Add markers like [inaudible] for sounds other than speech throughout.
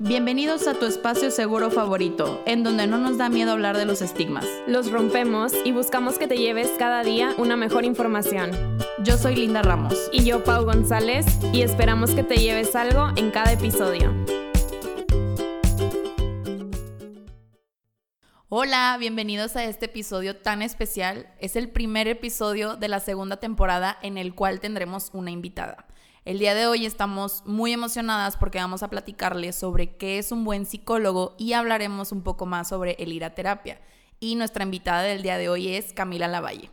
Bienvenidos a tu espacio seguro favorito, en donde no nos da miedo hablar de los estigmas. Los rompemos y buscamos que te lleves cada día una mejor información. Yo soy Linda Ramos. Y yo, Pau González, y esperamos que te lleves algo en cada episodio. Hola, bienvenidos a este episodio tan especial. Es el primer episodio de la segunda temporada en el cual tendremos una invitada. El día de hoy estamos muy emocionadas porque vamos a platicarles sobre qué es un buen psicólogo y hablaremos un poco más sobre el ir a terapia. Y nuestra invitada del día de hoy es Camila Lavalle.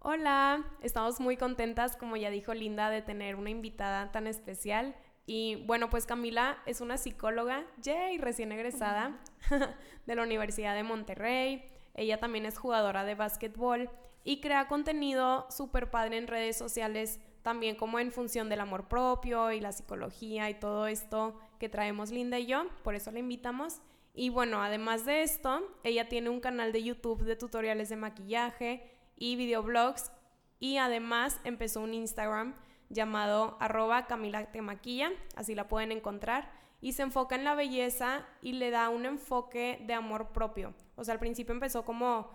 Hola, estamos muy contentas, como ya dijo Linda, de tener una invitada tan especial. Y bueno, pues Camila es una psicóloga, y recién egresada [laughs] de la Universidad de Monterrey. Ella también es jugadora de básquetbol y crea contenido súper padre en redes sociales también como en función del amor propio y la psicología y todo esto que traemos Linda y yo, por eso la invitamos. Y bueno, además de esto, ella tiene un canal de YouTube de tutoriales de maquillaje y videoblogs y además empezó un Instagram llamado arroba Camila Te así la pueden encontrar, y se enfoca en la belleza y le da un enfoque de amor propio. O sea, al principio empezó como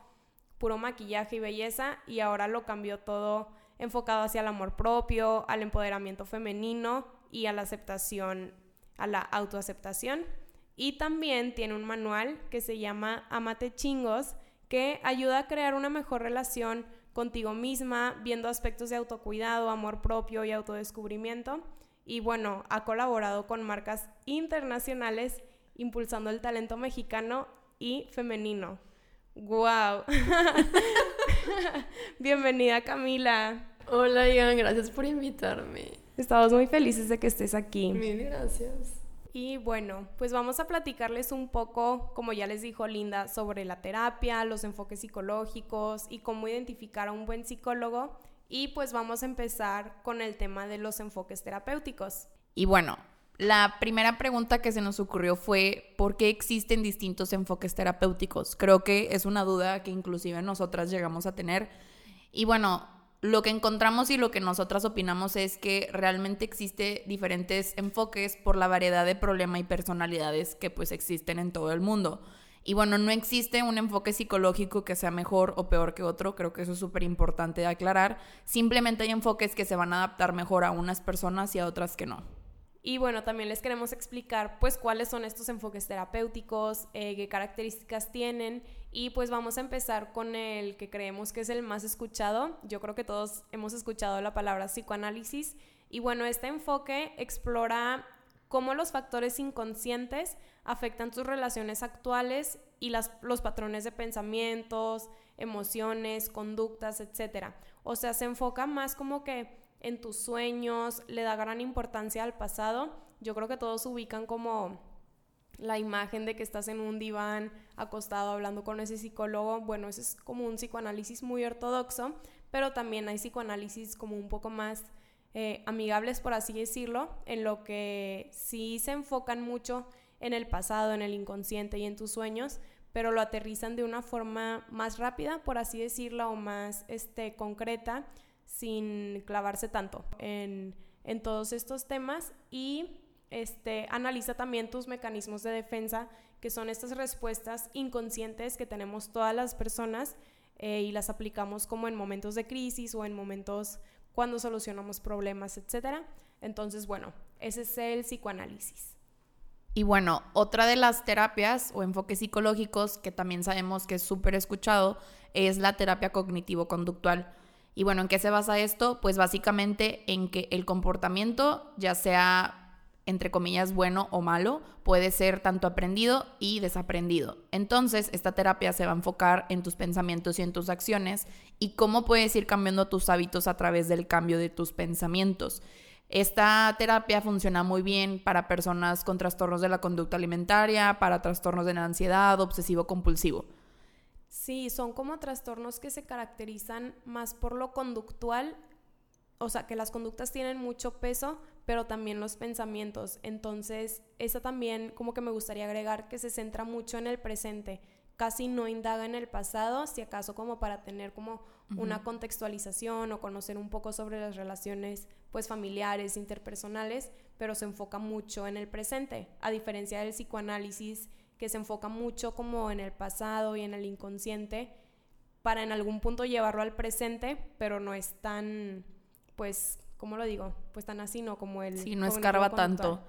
puro maquillaje y belleza y ahora lo cambió todo enfocado hacia el amor propio, al empoderamiento femenino y a la aceptación, a la autoaceptación. Y también tiene un manual que se llama Amate Chingos, que ayuda a crear una mejor relación contigo misma, viendo aspectos de autocuidado, amor propio y autodescubrimiento. Y bueno, ha colaborado con marcas internacionales impulsando el talento mexicano y femenino. ¡Wow! [laughs] Bienvenida Camila. Hola Ian, gracias por invitarme. Estamos muy felices de que estés aquí. Mil gracias. Y bueno, pues vamos a platicarles un poco, como ya les dijo Linda, sobre la terapia, los enfoques psicológicos y cómo identificar a un buen psicólogo. Y pues vamos a empezar con el tema de los enfoques terapéuticos. Y bueno, la primera pregunta que se nos ocurrió fue ¿por qué existen distintos enfoques terapéuticos? Creo que es una duda que inclusive nosotras llegamos a tener. Y bueno, lo que encontramos y lo que nosotras opinamos es que realmente existe diferentes enfoques por la variedad de problema y personalidades que pues existen en todo el mundo. Y bueno, no existe un enfoque psicológico que sea mejor o peor que otro, creo que eso es súper importante de aclarar. Simplemente hay enfoques que se van a adaptar mejor a unas personas y a otras que no. Y bueno, también les queremos explicar pues cuáles son estos enfoques terapéuticos, eh, qué características tienen y pues vamos a empezar con el que creemos que es el más escuchado. Yo creo que todos hemos escuchado la palabra psicoanálisis y bueno, este enfoque explora cómo los factores inconscientes afectan tus relaciones actuales y las, los patrones de pensamientos, emociones, conductas, etc. O sea, se enfoca más como que en tus sueños, le da gran importancia al pasado. Yo creo que todos ubican como la imagen de que estás en un diván acostado hablando con ese psicólogo. Bueno, ese es como un psicoanálisis muy ortodoxo, pero también hay psicoanálisis como un poco más eh, amigables, por así decirlo, en lo que sí se enfocan mucho en el pasado, en el inconsciente y en tus sueños, pero lo aterrizan de una forma más rápida, por así decirlo, o más este, concreta sin clavarse tanto en, todos estos temas y este, analiza también tus mecanismos de defensa, que son estas respuestas inconscientes que tenemos todas las personas eh, y las aplicamos como en momentos de crisis o en momentos cuando solucionamos problemas, etc. Entonces, bueno, ese es el psicoanálisis. Y bueno, otra de las terapias o enfoques psicológicos que también sabemos que es súper escuchado es la terapia cognitivo-conductual y bueno, ¿en qué se basa esto? Pues básicamente en que el comportamiento, ya sea entre comillas bueno o malo, puede ser tanto aprendido y desaprendido. Entonces, esta terapia se va a enfocar en tus pensamientos y en tus acciones y cómo puedes ir cambiando tus hábitos a través del cambio de tus pensamientos. Esta terapia funciona muy bien para personas con trastornos de la conducta alimentaria, para trastornos de la ansiedad, obsesivo compulsivo. Sí, son como trastornos que se caracterizan más por lo conductual, o sea, que las conductas tienen mucho peso, pero también los pensamientos. Entonces, esa también como que me gustaría agregar que se centra mucho en el presente, casi no indaga en el pasado, si acaso como para tener como una contextualización o conocer un poco sobre las relaciones pues familiares, interpersonales, pero se enfoca mucho en el presente, a diferencia del psicoanálisis que se enfoca mucho como en el pasado y en el inconsciente para en algún punto llevarlo al presente, pero no es tan pues ¿cómo lo digo? Pues tan así, ¿no? Como el... Sí, no escarba tanto.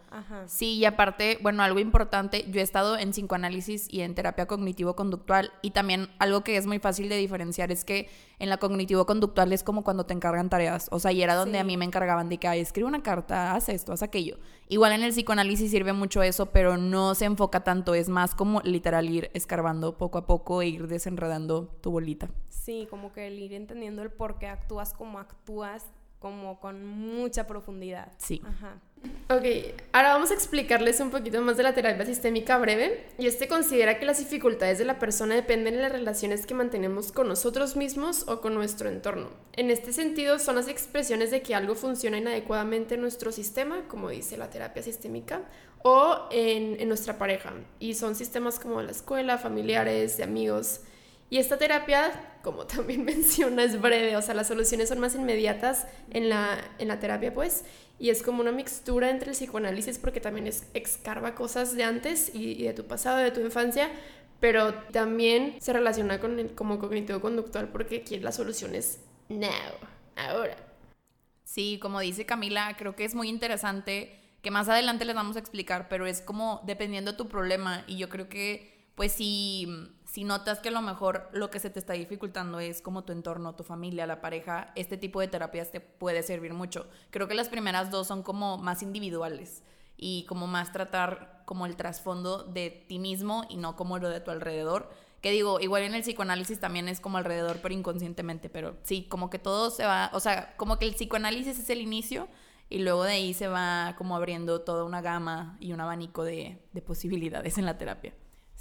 Sí, y aparte, bueno, algo importante, yo he estado en psicoanálisis y en terapia cognitivo-conductual y también algo que es muy fácil de diferenciar es que en la cognitivo-conductual es como cuando te encargan tareas, o sea, y era donde a mí me encargaban de que, ay, escribe una carta, haz esto, haz aquello. Igual en el psicoanálisis sirve mucho eso, pero no se enfoca tanto, es más como literal ir escarbando poco a poco e ir desenredando tu bolita. Sí, como que el ir entendiendo el por qué actúas como actúas como con mucha profundidad. Sí. Ajá. Ok, ahora vamos a explicarles un poquito más de la terapia sistémica breve. Y este considera que las dificultades de la persona dependen de las relaciones que mantenemos con nosotros mismos o con nuestro entorno. En este sentido, son las expresiones de que algo funciona inadecuadamente en nuestro sistema, como dice la terapia sistémica, o en, en nuestra pareja. Y son sistemas como la escuela, familiares, de amigos. Y esta terapia, como [laughs] también menciona, es breve, o sea, las soluciones son más inmediatas en la, en la terapia, pues, y es como una mixtura entre el psicoanálisis porque también es, excarba cosas de antes y, de tu pasado, de tu infancia, pero también se relaciona con el como cognitivo conductual porque aquí la solución es now, ahora. Sí, como dice Camila, creo que es muy interesante que más adelante les vamos a explicar, pero es como dependiendo de tu problema y yo creo que pues si si notas que a lo mejor lo que se te está dificultando es como tu entorno, tu familia, la pareja, este tipo de terapias te puede servir mucho. Creo que las primeras dos son como más individuales y como más tratar como el trasfondo de ti mismo y no como lo de tu alrededor. Que digo, igual en el psicoanálisis también es como alrededor, pero inconscientemente, pero sí, como que todo se va, o sea, como que el psicoanálisis es el inicio y luego de ahí se va como abriendo toda una gama y un abanico de, de posibilidades en la terapia.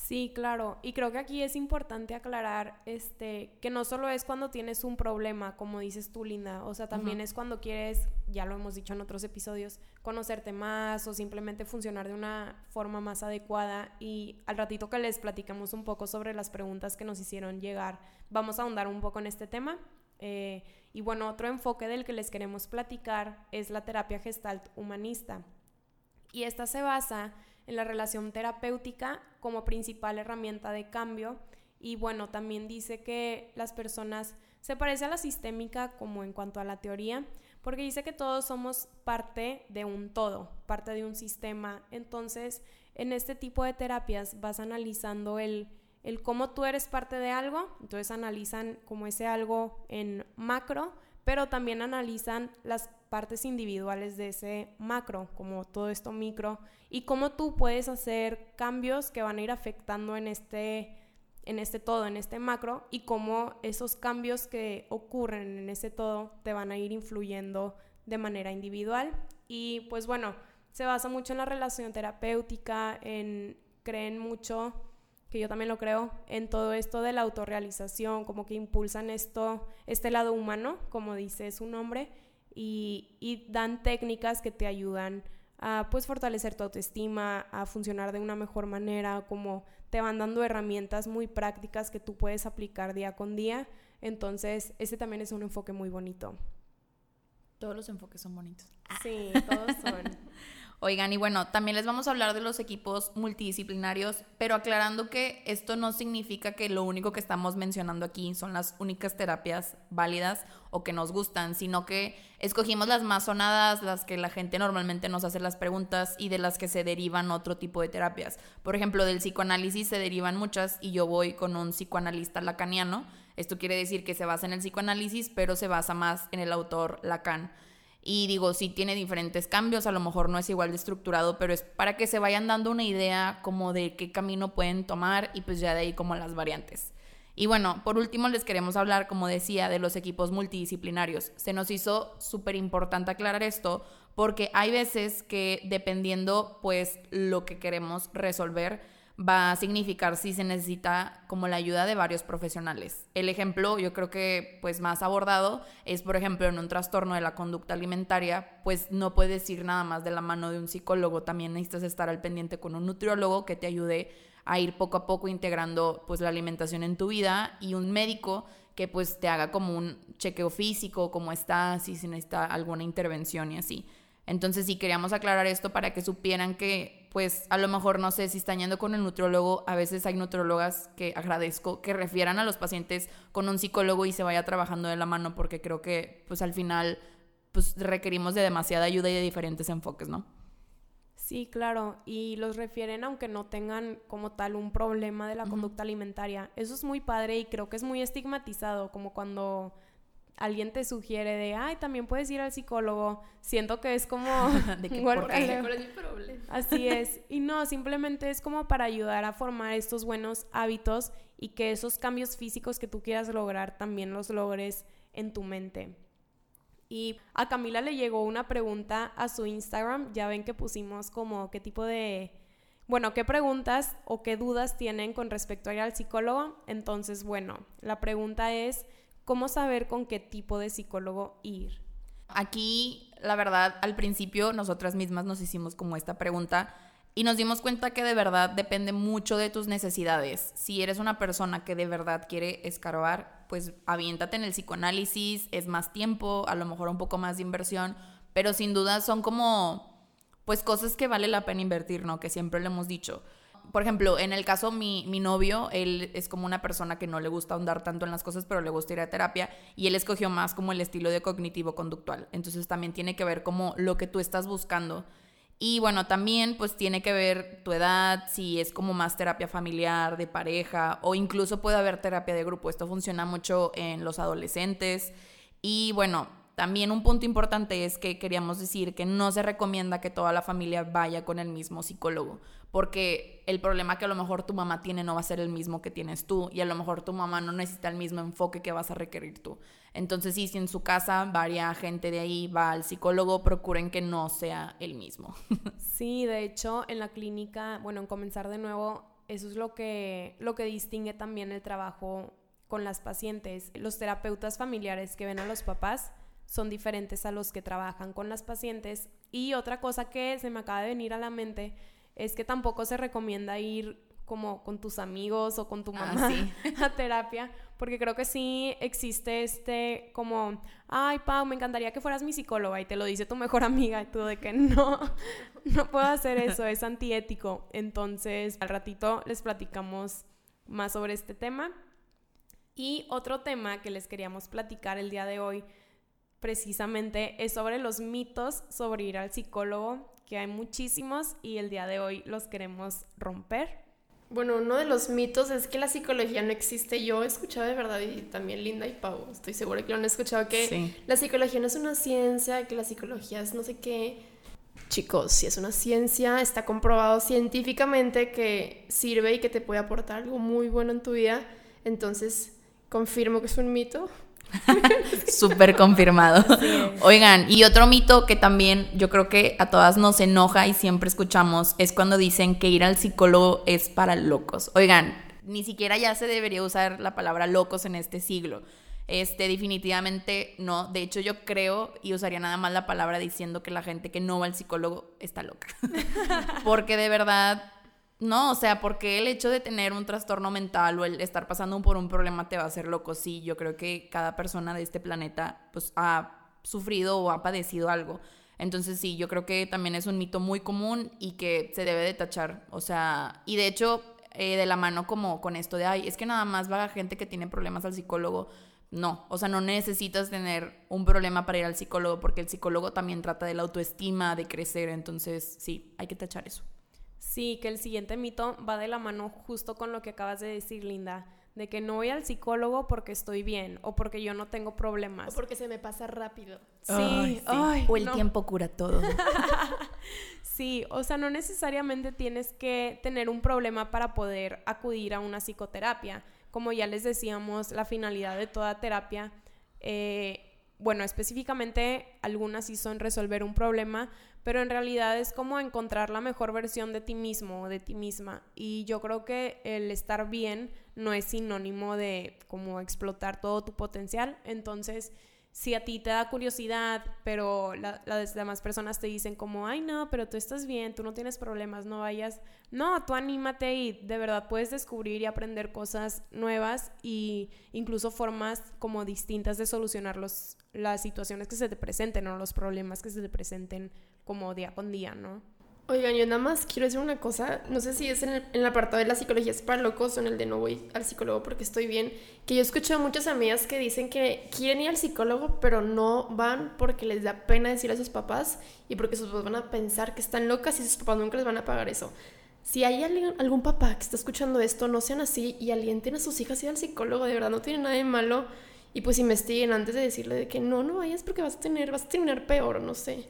Sí, claro. Y creo que aquí es importante aclarar este, que no solo es cuando tienes un problema, como dices tú, Linda. O sea, también es cuando quieres, ya lo hemos dicho en otros episodios, conocerte más o simplemente funcionar de una forma más adecuada. Y al ratito que les platicamos un poco sobre las preguntas que nos hicieron llegar, vamos a ahondar un poco en este tema. Eh, y bueno, otro enfoque del que les queremos platicar es la terapia gestalt humanista. Y esta se basa en la relación terapéutica como principal herramienta de cambio. Y bueno, también dice que las personas se parece a la sistémica como en cuanto a la teoría, porque dice que todos somos parte de un todo, parte de un sistema. Entonces, en este tipo de terapias vas analizando el, el cómo tú eres parte de algo, entonces analizan como ese algo en macro, pero también analizan las partes individuales de ese macro, como todo esto micro, y cómo tú puedes hacer cambios que van a ir afectando en este, en este todo, en este macro, y cómo esos cambios que ocurren en ese todo te van a ir influyendo de manera individual. Y pues bueno, se basa mucho en la relación terapéutica, en creen mucho que yo también lo creo, en todo esto de la autorrealización, como que impulsan esto, este lado humano, como dice su nombre, y, y dan técnicas que te ayudan a pues fortalecer tu autoestima, a funcionar de una mejor manera, como te van dando herramientas muy prácticas que tú puedes aplicar día con día. Entonces, ese también es un enfoque muy bonito. Todos los enfoques son bonitos. Sí, [laughs] todos son. Oigan, y bueno, también les vamos a hablar de los equipos multidisciplinarios, pero aclarando que esto no significa que lo único que estamos mencionando aquí son las únicas terapias válidas o que nos gustan, sino que escogimos las más sonadas, las que la gente normalmente nos hace las preguntas y de las que se derivan otro tipo de terapias. Por ejemplo, del psicoanálisis se derivan muchas y yo voy con un psicoanalista lacaniano. Esto quiere decir que se basa en el psicoanálisis, pero se basa más en el autor Lacan. Y digo, sí tiene diferentes cambios, a lo mejor no es igual de estructurado, pero es para que se vayan dando una idea como de qué camino pueden tomar y pues ya de ahí como las variantes. Y bueno, por último les queremos hablar, como decía, de los equipos multidisciplinarios. Se nos hizo súper importante aclarar esto porque hay veces que dependiendo pues lo que queremos resolver, va a significar si se necesita como la ayuda de varios profesionales. El ejemplo, yo creo que pues más abordado es, por ejemplo, en un trastorno de la conducta alimentaria, pues no puedes ir nada más de la mano de un psicólogo, también necesitas estar al pendiente con un nutriólogo que te ayude a ir poco a poco integrando pues la alimentación en tu vida y un médico que pues te haga como un chequeo físico, cómo estás, si necesita alguna intervención y así. Entonces sí queríamos aclarar esto para que supieran que pues a lo mejor no sé si están yendo con el nutriólogo, a veces hay nutrólogas que agradezco que refieran a los pacientes con un psicólogo y se vaya trabajando de la mano porque creo que pues al final pues requerimos de demasiada ayuda y de diferentes enfoques, ¿no? Sí, claro, y los refieren aunque no tengan como tal un problema de la conducta alimentaria. Eso es muy padre y creo que es muy estigmatizado, como cuando alguien te sugiere de, ay, también puedes ir al psicólogo. Siento que es como... [laughs] de que, [laughs] ¿Cuál es mi problema? Así es. Y no, simplemente es como para ayudar a formar estos buenos hábitos y que esos cambios físicos que tú quieras lograr también los logres en tu mente. Y a Camila le llegó una pregunta a su Instagram. Ya ven que pusimos como qué tipo de... Bueno, qué preguntas o qué dudas tienen con respecto a ir al psicólogo. Entonces, bueno, la pregunta es, ¿cómo saber con qué tipo de psicólogo ir? Aquí, la verdad, al principio nosotras mismas nos hicimos como esta pregunta y nos dimos cuenta que de verdad depende mucho de tus necesidades. Si eres una persona que de verdad quiere escarbar, pues aviéntate en el psicoanálisis, es más tiempo, a lo mejor un poco más de inversión, pero sin duda son como pues cosas que vale la pena invertir, ¿no? Que siempre le hemos dicho. Por ejemplo, en el caso mi, mi novio, él es como una persona que no le gusta ahondar tanto en las cosas, pero le gusta ir a terapia y él escogió más como el estilo de cognitivo-conductual. Entonces también tiene que ver como lo que tú estás buscando y bueno, también pues tiene que ver tu edad, si es como más terapia familiar, de pareja, o incluso puede haber terapia de grupo. Esto funciona mucho en los adolescentes. Y bueno, también un punto importante es que queríamos decir que no se recomienda que toda la familia vaya con el mismo psicólogo, porque el problema que a lo mejor tu mamá tiene no va a ser el mismo que tienes tú y a lo mejor tu mamá no necesita el mismo enfoque que vas a requerir tú. Entonces, sí, si en su casa varia gente de ahí va al psicólogo, procuren que no sea el mismo. [laughs] Sí, de hecho, en la clínica, bueno, en comenzar de nuevo, eso es lo que, lo que distingue también el trabajo con las pacientes. Los terapeutas familiares que ven a los papás son diferentes a los que trabajan con las pacientes. Y otra cosa que se me acaba de venir a la mente es que tampoco se recomienda ir como con tus amigos o con tu ah, mamá [laughs] a terapia, porque creo que sí existe este como, ay Pau, me encantaría que fueras mi psicóloga y te lo dice tu mejor amiga y tú de que no, [laughs] no puedo hacer eso, es antiético. Entonces, al ratito les platicamos más sobre este tema. Y otro tema que les queríamos platicar el día de hoy precisamente es sobre los mitos sobre ir al psicólogo, que hay muchísimos y el día de hoy los queremos romper. Bueno, uno de los mitos es que la psicología no existe. Yo he escuchado de verdad, y también Linda y Pau, estoy segura que lo han escuchado, que la psicología no es una ciencia, que la psicología es no sé qué. Chicos, si es una ciencia, está comprobado científicamente que sirve y que te puede aportar algo muy bueno en tu vida. Entonces, confirmo que es un mito. [laughs] Súper confirmado. Oigan, y otro mito que también yo creo que a todas nos enoja y siempre escuchamos es cuando dicen que ir al psicólogo es para locos. Oigan, ni siquiera ya se debería usar la palabra locos en este siglo. Este, definitivamente no. De hecho, yo creo y usaría nada más la palabra diciendo que la gente que no va al psicólogo está loca. [laughs] Porque de verdad no, o sea, porque el hecho de tener un trastorno mental o el estar pasando por un problema te va a hacer loco. Sí, yo creo que cada persona de este planeta pues ha sufrido o ha padecido algo. Entonces sí, yo creo que también es un mito muy común y que se debe de tachar. O sea, y de hecho, eh, de la mano como con esto de, ay, es que nada más va gente que tiene problemas al psicólogo. No, o sea, no necesitas tener un problema para ir al psicólogo porque el psicólogo también trata de la autoestima, de crecer. Entonces sí, hay que tachar eso. Sí, que el siguiente mito va de la mano justo con lo que acabas de decir, Linda, de que no voy al psicólogo porque estoy bien o porque yo no tengo problemas. O porque se me pasa rápido. Sí, o el tiempo cura todo. [laughs] sí, o sea, no necesariamente tienes que tener un problema para poder acudir a una psicoterapia. Como ya les decíamos, la finalidad de toda terapia, eh, bueno, específicamente algunas sí son resolver un problema, pero en realidad es como encontrar la mejor versión de ti mismo o de ti misma. Y yo creo que el estar bien no es sinónimo de como explotar todo tu potencial. Entonces, si a ti te da curiosidad, pero las demás personas te dicen como, ay no, pero tú estás bien, tú no tienes problemas, no vayas. No, tú anímate y de verdad puedes descubrir y aprender cosas nuevas y incluso formas como distintas de solucionar los, las situaciones que se te presenten o los problemas que se te presenten como día con día, ¿no? Oigan, yo nada más quiero decir una cosa, no sé si es en el, apartado de la psicología es para locos o en el de no voy al psicólogo porque estoy bien, que yo escucho a muchas amigas que dicen que quieren ir al psicólogo pero no van porque les da pena decir a sus papás y porque sus papás van a pensar que están locas y sus papás nunca les van a pagar eso. Si hay algún papá que está escuchando esto, no sean así y alguien tiene a sus hijas ir al psicólogo, de verdad no tiene nada de malo y pues investiguen antes de decirle de que no, no vayas porque vas a tener, vas a terminar peor, no sé.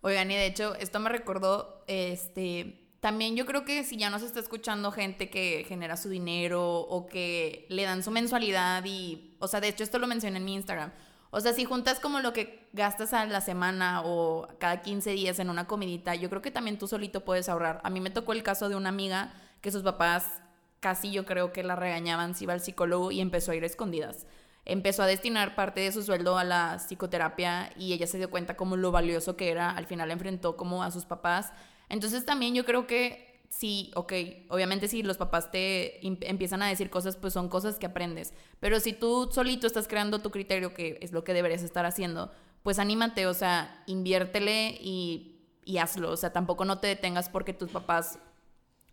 Oigan, y de hecho, esto me recordó, este, también yo creo que si ya nos está escuchando gente que genera su dinero o que le dan su mensualidad y, o sea, de hecho esto lo mencioné en mi Instagram. O sea, si juntas como lo que gastas a la semana o cada 15 días en una comidita, yo creo que también tú solito puedes ahorrar. A mí me tocó el caso de una amiga que sus papás casi yo creo que la regañaban si iba al psicólogo y empezó a ir escondidas empezó a destinar parte de su sueldo a la psicoterapia y ella se dio cuenta como lo valioso que era, al final enfrentó como a sus papás. Entonces también yo creo que sí, ok, obviamente si los papás te empiezan a decir cosas, pues son cosas que aprendes, pero si tú solito estás creando tu criterio, que es lo que deberías estar haciendo, pues anímate, o sea, inviértele y, y hazlo, o sea, tampoco no te detengas porque tus papás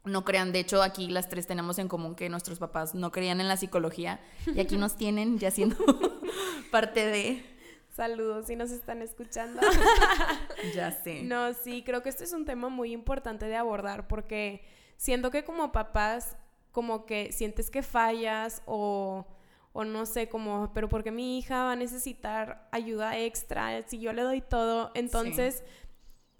no crean. De hecho, aquí las tres tenemos en común que nuestros papás no creían en la psicología y aquí nos [laughs] tienen ya siendo [laughs] parte de... Saludos si nos están escuchando. [laughs] ya sé. No, sí, creo que este es un tema muy importante de abordar porque siento que como papás, como que sientes que fallas o, o no sé, como, pero porque mi hija va a necesitar ayuda extra si yo le doy todo. Entonces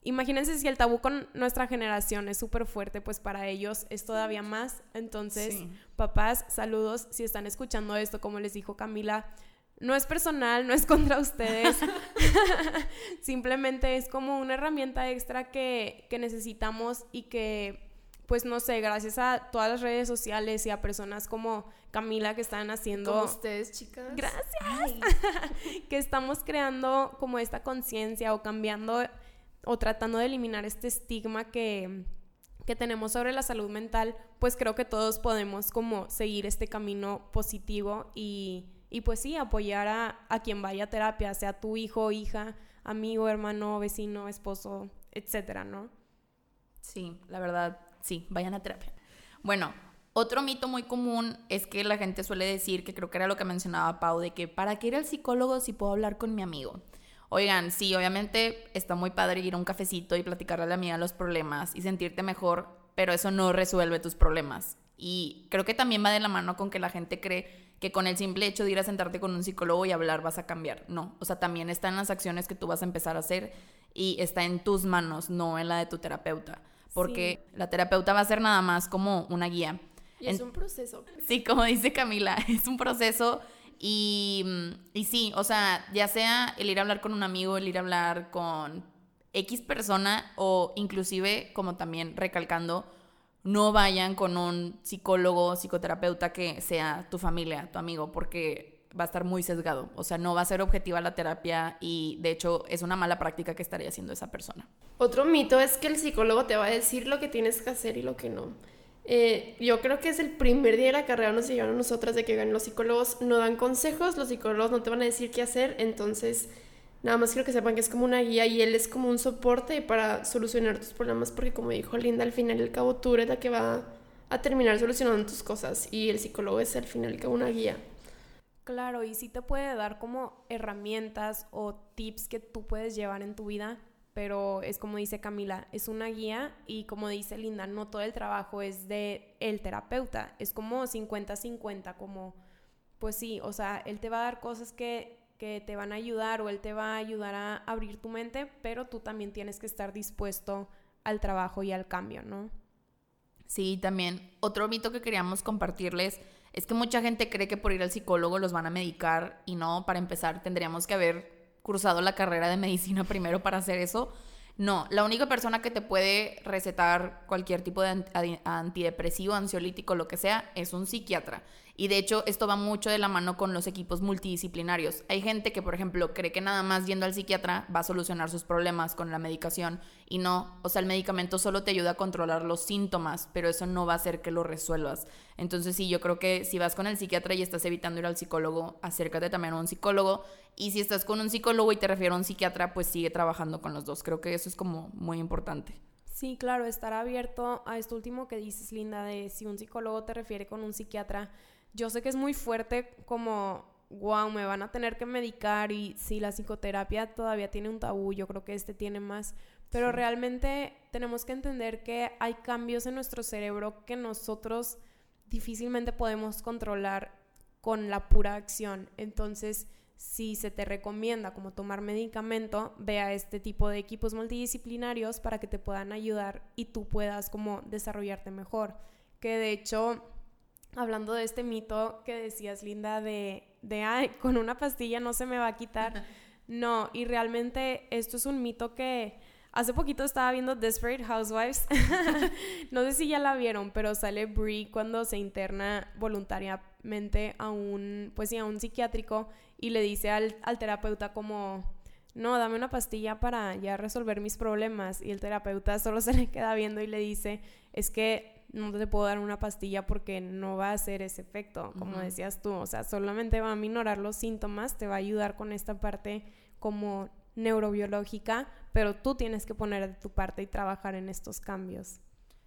imagínense si el tabú con nuestra generación es súper fuerte, pues para ellos es todavía más. Entonces, papás, saludos si están escuchando esto, como les dijo Camila. No es personal, no es [laughs] contra ustedes. [laughs] Simplemente es como una herramienta extra que, que necesitamos y que pues no sé, gracias a todas las redes sociales y a personas como Camila que están haciendo... Como ustedes, chicas. Gracias. [laughs] que estamos creando como esta conciencia o cambiando o tratando de eliminar este estigma que, tenemos sobre la salud mental, pues creo que todos podemos como seguir este camino positivo y, pues sí, apoyar a, a, quien vaya a terapia, sea tu hijo, hija, amigo, hermano, vecino, esposo, etcétera, ¿no? Sí, la verdad, sí, vayan a terapia. Bueno, otro mito muy común es que la gente suele decir, que creo que era lo que mencionaba Pau, de que ¿para qué ir al psicólogo si puedo hablar con mi amigo? Oigan, sí, obviamente está muy padre ir a un cafecito y platicarle a la amiga los problemas y sentirte mejor, pero eso no resuelve tus problemas. Y creo que también va de la mano con que la gente cree que con el simple hecho de ir a sentarte con un psicólogo y hablar vas a cambiar. No, o sea, también está en las acciones que tú vas a empezar a hacer y está en tus manos, no en la de tu terapeuta. Porque la terapeuta va a ser nada más como una guía. Y es un proceso. Sí, como dice Camila, [laughs] es un proceso y, sí, o sea, ya sea el ir a hablar con un amigo, el ir a hablar con X persona o inclusive, como también recalcando, no vayan con un psicólogo, psicoterapeuta que sea tu familia, tu amigo, porque va a estar muy sesgado. O sea, no va a ser objetiva la terapia y de hecho es una mala práctica que estaría haciendo esa persona. Otro mito es que el psicólogo te va a decir lo que tienes que hacer y lo que no. Eh, yo creo que es el primer día de la carrera nos llegaron a nosotras de que los psicólogos no dan consejos, los psicólogos no te van a decir qué hacer, entonces nada más quiero que sepan que es como una guía y él es como un soporte para solucionar tus problemas porque como dijo Linda, al final al cabo tú eres la que va a terminar solucionando tus cosas y el psicólogo es al final cabo una guía. Claro, y sí te puede dar como herramientas o tips que tú puedes llevar en tu vida pero es como dice Camila, es una guía y como dice Linda, no todo el trabajo es de el terapeuta, es como 50-50, como pues sí, o sea, él te va a dar cosas que, que te van a ayudar o él te va a ayudar a abrir tu mente, pero tú también tienes que estar dispuesto al trabajo y al cambio, ¿no? Sí, también otro mito que queríamos compartirles es que mucha gente cree que por ir al psicólogo los van a medicar y no, para empezar tendríamos que haber cursado la carrera de medicina primero para hacer eso. No, la única persona que te puede recetar cualquier tipo de antidepresivo, ansiolítico, lo que sea, es un psiquiatra. Y de hecho, esto va mucho de la mano con los equipos multidisciplinarios. Hay gente que, por ejemplo, cree que nada más yendo al psiquiatra va a solucionar sus problemas con la medicación y no, o sea, el medicamento solo te ayuda a controlar los síntomas, pero eso no va a hacer que lo resuelvas. Entonces, sí, yo creo que si vas con el psiquiatra y estás evitando ir al psicólogo, acércate también a un psicólogo. Y si estás con un psicólogo y te refiero a un psiquiatra, pues sigue trabajando con los dos. Creo que eso es como muy importante. Sí, claro, estar abierto a esto último que dices, Linda, de si un psicólogo te refiere con un psiquiatra yo sé que es muy fuerte como, wow, me van a tener que medicar y si la psicoterapia todavía tiene un tabú, yo creo que este tiene más, pero realmente tenemos que entender que hay cambios en nuestro cerebro que nosotros difícilmente podemos controlar con la pura acción. Entonces, si se te recomienda como tomar medicamento, ve a este tipo de equipos multidisciplinarios para que te puedan ayudar y tú puedas como desarrollarte mejor. Que de hecho hablando de este mito que decías, Linda, de, de, ay, con una pastilla no se me va a quitar. [laughs] No, y realmente esto es un mito que hace poquito estaba viendo Desperate Housewives. [laughs] no sé si ya la vieron, pero sale Brie cuando se interna voluntariamente a un, pues sí, a un psiquiátrico y le dice al, al terapeuta como, no, dame una pastilla para ya resolver mis problemas. Y el terapeuta solo se le queda viendo y le dice, es que no te puedo dar una pastilla porque no va a hacer ese efecto, como decías tú, o sea, solamente va a minorar los síntomas, te va a ayudar con esta parte como neurobiológica, pero tú tienes que poner de tu parte y trabajar en estos cambios.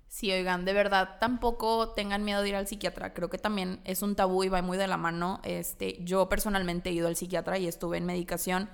Sí, oigan, de verdad, tampoco tengan miedo de ir al psiquiatra. Creo que también es un tabú y va muy de la mano. Este, yo personalmente he ido al psiquiatra y estuve en medicación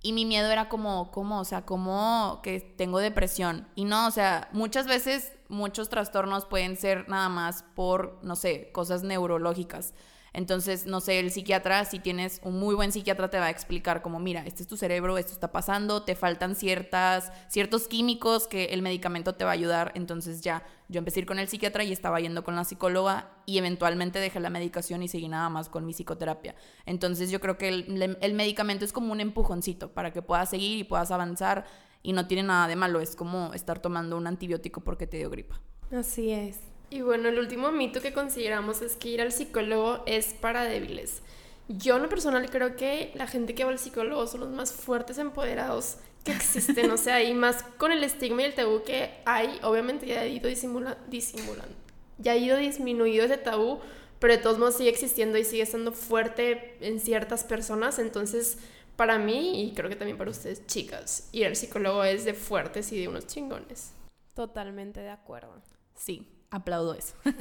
y mi miedo era como, ¿cómo? O sea, como que tengo depresión. Y no, o sea, muchas veces muchos trastornos pueden ser nada más por, no sé, cosas neurológicas. Entonces, no sé, el psiquiatra, si tienes un muy buen psiquiatra, te va a explicar como, mira, este es tu cerebro, esto está pasando, te faltan ciertas, ciertos químicos que el medicamento te va a ayudar. Entonces ya, yo empecé con el psiquiatra y estaba yendo con la psicóloga y eventualmente dejé la medicación y seguí nada más con mi psicoterapia. Entonces yo creo que el, el medicamento es como un empujoncito para que puedas seguir y puedas avanzar y no tiene nada de malo, es como estar tomando un antibiótico porque te dio gripa. Así es. Y bueno, el último mito que consideramos es que ir al psicólogo es para débiles. Yo en lo personal creo que la gente que va al psicólogo son los más fuertes, empoderados que existen. o sea, y más con el estigma y el tabú que hay, obviamente ya ha ido disimulando, ya ha ido disminuido ese tabú, pero de todos modos sigue existiendo y sigue estando fuerte en ciertas personas. Entonces, para mí, y creo que también para ustedes, chicas, ir al psicólogo es de fuertes y de unos chingones. Totalmente de acuerdo. Sí, aplaudo eso. [laughs]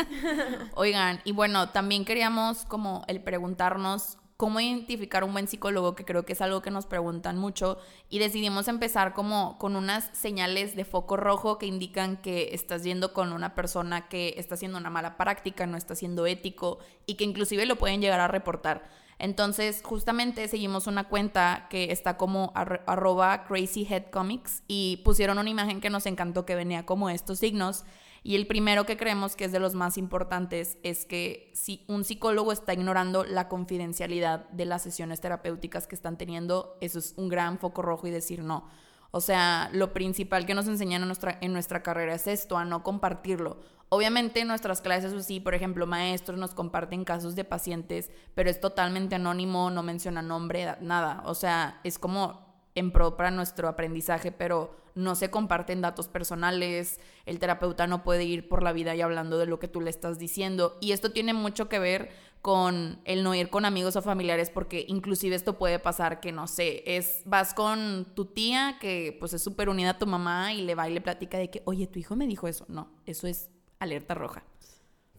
[laughs] Oigan, y bueno, también queríamos como el preguntarnos cómo identificar un buen psicólogo, que creo que es algo que nos preguntan mucho, y decidimos empezar como con unas señales de foco rojo que indican que estás yendo con una persona que está haciendo una mala práctica, no está siendo ético y que inclusive lo pueden llegar a reportar. Entonces, justamente seguimos una cuenta que está como arroba crazyheadcomics y pusieron una imagen que nos encantó que venía como estos signos y el primero que creemos que es de los más importantes es que si un psicólogo está ignorando la confidencialidad de las sesiones terapéuticas que están teniendo, eso es un gran foco rojo y decir no. O sea, lo principal que nos enseñan en nuestra, en nuestra carrera es esto, a no compartirlo. Obviamente en nuestras clases, o sí, por ejemplo, maestros nos comparten casos de pacientes, pero es totalmente anónimo, no menciona nombre, nada. O sea, es como en pro para nuestro aprendizaje, pero no se comparten datos personales, el terapeuta no puede ir por la vida y hablando de lo que tú le estás diciendo. Y esto tiene mucho que ver con el no ir con amigos o familiares, porque inclusive esto puede pasar que, no sé, es, vas con tu tía que pues es súper unida a tu mamá y le va y le platica de que, oye, tu hijo me dijo eso. No, eso es alerta roja.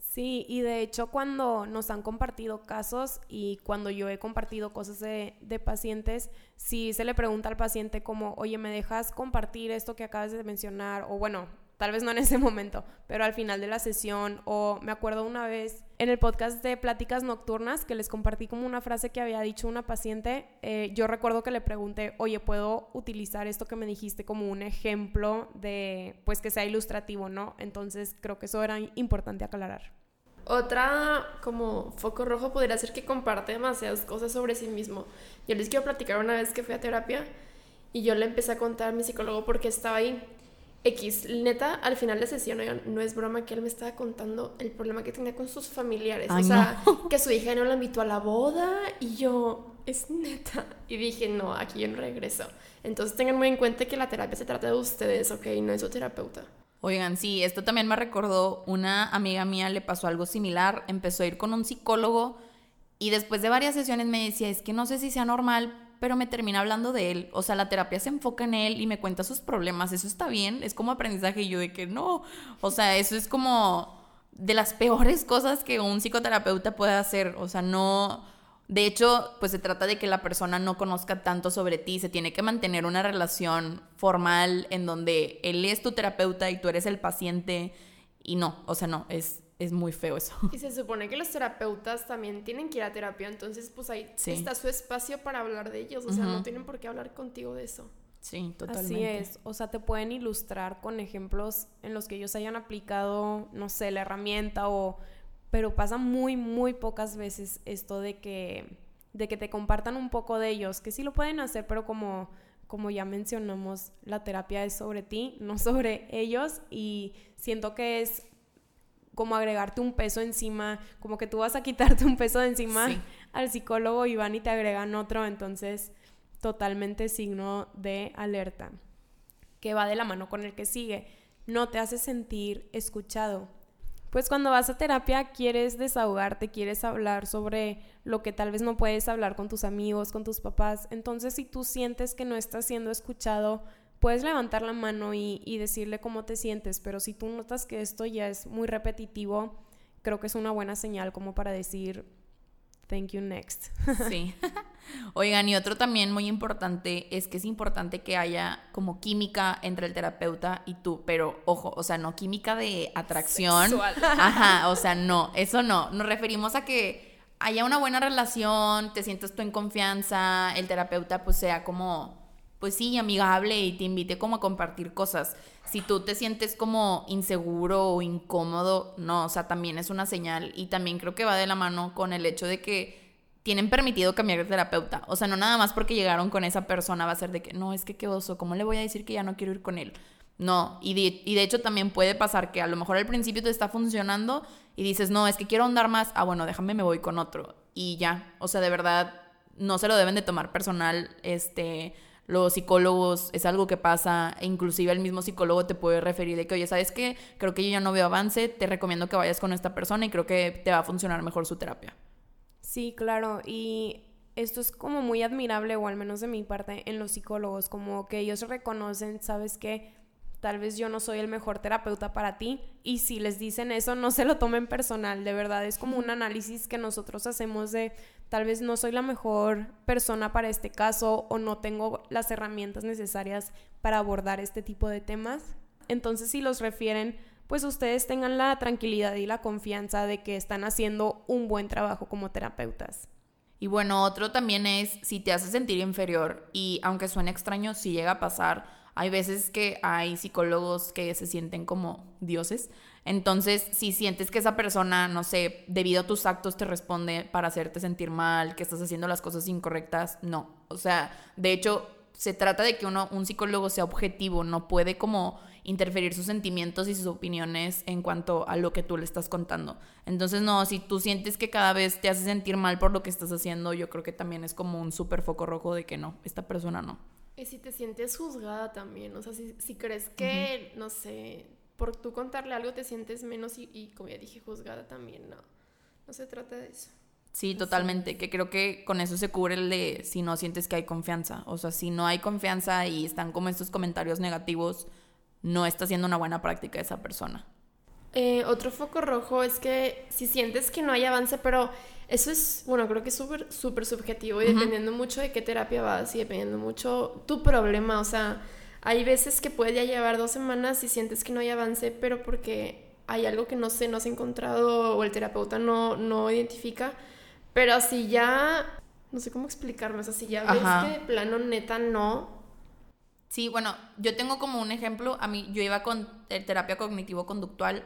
Sí, y de hecho cuando nos han compartido casos y cuando yo he compartido cosas de, de, pacientes, si se le pregunta al paciente como, oye, ¿me dejas compartir esto que acabas de mencionar? O bueno, tal vez no en ese momento, pero al final de la sesión, o me acuerdo una vez en el podcast de Pláticas Nocturnas que les compartí como una frase que había dicho una paciente, eh, yo recuerdo que le pregunté, oye, ¿puedo utilizar esto que me dijiste como un ejemplo de, pues que sea ilustrativo, ¿no? Entonces creo que eso era importante aclarar. Otra como foco rojo podría ser que comparte demasiadas cosas sobre sí mismo. Yo les quiero platicar una vez que fui a terapia Y yo le empecé a contar a mi psicólogo por qué estaba ahí. X, neta, al final de sesión, no es broma que él me estaba contando el problema que tenía con sus familiares. o sea, [laughs] que su hija no la invitó a la boda y yo, es neta. Y dije, no, aquí yo no regreso. Entonces tengan muy en cuenta que la terapia se trata de ustedes, ¿ok? No es su terapeuta. Oigan, sí, esto también me recordó, una amiga mía le pasó algo similar, empezó a ir con un psicólogo y después de varias sesiones me decía, es que no sé si sea normal, pero me termina hablando de él. O sea, la terapia se enfoca en él y me cuenta sus problemas. Eso está bien, es como aprendizaje y yo de que no. O sea, eso es como de las peores [laughs] cosas que un psicoterapeuta puede hacer. O sea, no... De hecho, pues se trata de que la persona no conozca tanto sobre ti, se tiene que mantener una relación formal en donde él es tu terapeuta y tú eres el paciente y no, o sea, no, es es muy feo eso. Y se supone que los terapeutas también tienen que ir a terapia, entonces pues ahí está su espacio para hablar de ellos, o sea, no tienen por qué hablar contigo de eso. Sí, totalmente. Así es, o sea, te pueden ilustrar con ejemplos en los que ellos hayan aplicado, no sé, la herramienta o... Pero pasa muy, muy pocas veces esto de que, de que te compartan un poco de ellos, que sí lo pueden hacer, pero como, como ya mencionamos, la terapia es sobre ti, [laughs] no sobre ellos, y siento que es como agregarte un peso encima, como que tú vas a quitarte un peso de encima al psicólogo y van y te agregan otro, entonces totalmente signo de alerta, que va de la mano con el que sigue, no te hace sentir escuchado. Pues cuando vas a terapia quieres desahogarte, quieres hablar sobre lo que tal vez no puedes hablar con tus amigos, con tus papás. Entonces si tú sientes que no estás siendo escuchado, puedes levantar la mano y, decirle cómo te sientes, pero si tú notas que esto ya es muy repetitivo, creo que es una buena señal como para decir, thank you next. Sí. [laughs] Oigan, y otro también muy importante es que es importante que haya como química entre el terapeuta y tú, pero ojo, o sea, no química de atracción. Ajá, o sea, no, eso no. Nos referimos a que haya una buena relación, te sientas tú en confianza, el terapeuta pues sea como pues sí, amigable y te invite como a compartir cosas. Si tú te sientes como inseguro o incómodo, no, o sea, también es una señal y también creo que va de la mano con el hecho de que tienen permitido cambiar de terapeuta. O sea, no nada más porque llegaron con esa persona va a ser de que, no, es que qué oso, ¿cómo le voy a decir que ya no quiero ir con él? No, y de, hecho también puede pasar que a lo mejor al principio te está funcionando y dices, no, es que quiero andar más, ah, bueno, déjame, me voy con otro. Y ya, o sea, de verdad, no se lo deben de tomar personal, este los psicólogos es algo que pasa, e inclusive el mismo psicólogo te puede referir de que, oye, ¿sabes qué? Creo que yo ya no veo avance, te recomiendo que vayas con esta persona y creo que te va a funcionar mejor su terapia. Sí, claro, y esto es como muy admirable, o al menos de mi parte, en los psicólogos, como que ellos reconocen, ¿sabes qué? Tal vez yo no soy el mejor terapeuta para ti y si les dicen eso no se lo tomen personal, de verdad es como un análisis que nosotros hacemos de tal vez no soy la mejor persona para este caso o no tengo las herramientas necesarias para abordar este tipo de temas. Entonces, si los refieren, pues ustedes tengan la tranquilidad y la confianza de que están haciendo un buen trabajo como terapeutas. Y bueno, otro también es si te hace sentir inferior y aunque suene extraño, si llega a pasar, hay veces que hay psicólogos que se sienten como dioses entonces, si sientes que esa persona, no sé, debido a tus actos te responde para hacerte sentir mal, que estás haciendo las cosas incorrectas, no. O sea, de hecho, se trata de que uno, un psicólogo sea objetivo, no puede como interferir sus sentimientos y sus opiniones en cuanto a lo que tú le estás contando. Entonces, no, si tú sientes que cada vez te hace sentir mal por lo que estás haciendo, yo creo que también es como un súper foco rojo de que no, esta persona no. Y si te sientes juzgada también, o sea, si, si crees que, no sé, por tú contarle algo te sientes menos y, como ya dije, juzgada también, no. No se trata de eso. Sí, totalmente, que creo que con eso se cubre el de si no sientes que hay confianza. O sea, si no hay confianza y están como estos comentarios negativos, no está siendo una buena práctica esa persona. Eh, otro foco rojo es que si sientes que no hay avance, pero eso es, bueno, creo que es súper, súper subjetivo y dependiendo mucho de qué terapia vas y dependiendo mucho tu problema, o sea, hay veces que puede ya llevar dos semanas y sientes que no hay avance, pero porque hay algo que no sé, no has encontrado o el terapeuta no, no identifica. Pero si ya, no sé cómo explicarme, o sea, si ya ves que de plano neta no. Sí, bueno, yo tengo como un ejemplo, a mí yo iba con terapia cognitivo-conductual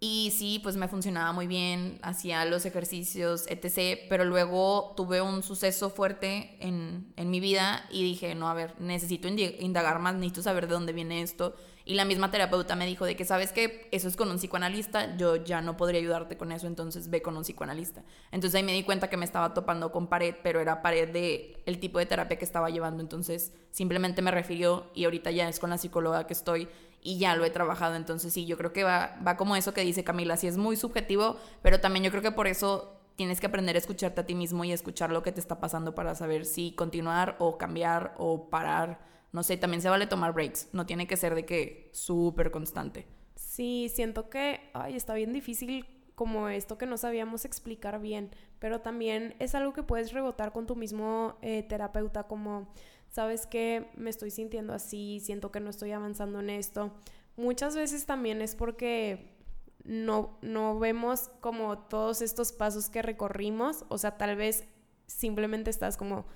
Y sí, pues me funcionaba muy bien, hacía los ejercicios, etc. Pero luego tuve un suceso fuerte en, en mi vida y dije, no, a ver, necesito indagar más, necesito saber de dónde viene esto. Y la misma terapeuta me dijo de que, ¿sabes que Eso es con un psicoanalista, yo ya no podría ayudarte con eso, entonces ve con un psicoanalista. Entonces ahí me di cuenta que me estaba topando con pared, pero era pared de el tipo de terapia que estaba llevando, entonces simplemente me refirió y ahorita ya es con la psicóloga que estoy y ya lo he trabajado, entonces sí, yo creo que va, va como eso que dice Camila, sí es muy subjetivo, pero también yo creo que por eso tienes que aprender a escucharte a ti mismo y escuchar lo que te está pasando para saber si continuar o cambiar o parar no sé, también se vale tomar breaks, no tiene que ser de que súper constante. Sí, siento que, ay, está bien difícil como esto que no sabíamos explicar bien, pero también es algo que puedes rebotar con tu mismo eh, terapeuta, como, sabes que me estoy sintiendo así, siento que no estoy avanzando en esto. Muchas veces también es porque no, no vemos como todos estos pasos que recorrimos, o sea, tal vez simplemente estás como